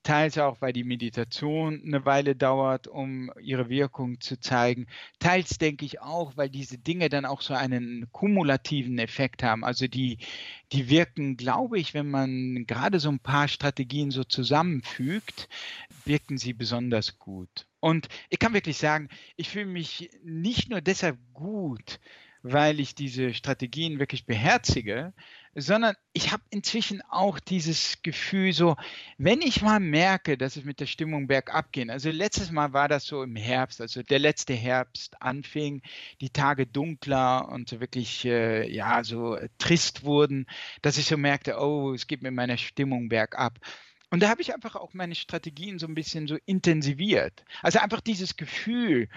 teils auch, weil die Meditation eine Weile dauert, um ihre Wirkung zu zeigen. Teils denke ich auch, weil diese Dinge dann auch so einen kumulativen Effekt haben. Also die, die wirken, glaube ich, wenn man gerade so ein paar Strategien so zusammenfügt, wirken sie besonders gut. Und ich kann wirklich sagen, ich fühle mich nicht nur deshalb gut, weil ich diese Strategien wirklich beherzige, sondern ich habe inzwischen auch dieses Gefühl, so, wenn ich mal merke, dass es mit der Stimmung bergab geht, also letztes Mal war das so im Herbst, also der letzte Herbst anfing, die Tage dunkler und so wirklich, äh, ja, so trist wurden, dass ich so merkte, oh, es geht mit meiner Stimmung bergab. Und da habe ich einfach auch meine Strategien so ein bisschen so intensiviert. Also einfach dieses Gefühl,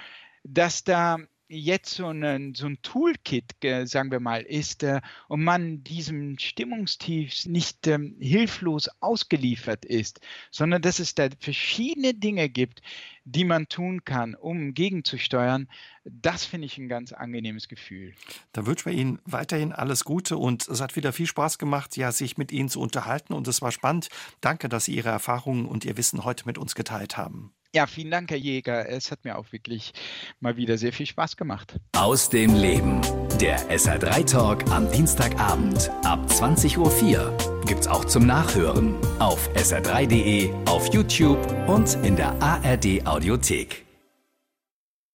dass da jetzt so ein, so ein Toolkit, sagen wir mal, ist äh, und man diesem Stimmungstief nicht ähm, hilflos ausgeliefert ist, sondern dass es da verschiedene Dinge gibt, die man tun kann, um gegenzusteuern, das finde ich ein ganz angenehmes Gefühl. Da wünschen wir Ihnen weiterhin alles Gute und es hat wieder viel Spaß gemacht, ja, sich mit Ihnen zu unterhalten und es war spannend. Danke, dass Sie Ihre Erfahrungen und Ihr Wissen heute mit uns geteilt haben. Ja, vielen Dank, Herr Jäger. Es hat mir auch wirklich mal wieder sehr viel Spaß gemacht. Aus dem Leben. Der SR3 Talk am Dienstagabend ab 20.04 Uhr gibt's auch zum Nachhören auf sr3.de, auf YouTube und in der ARD Audiothek.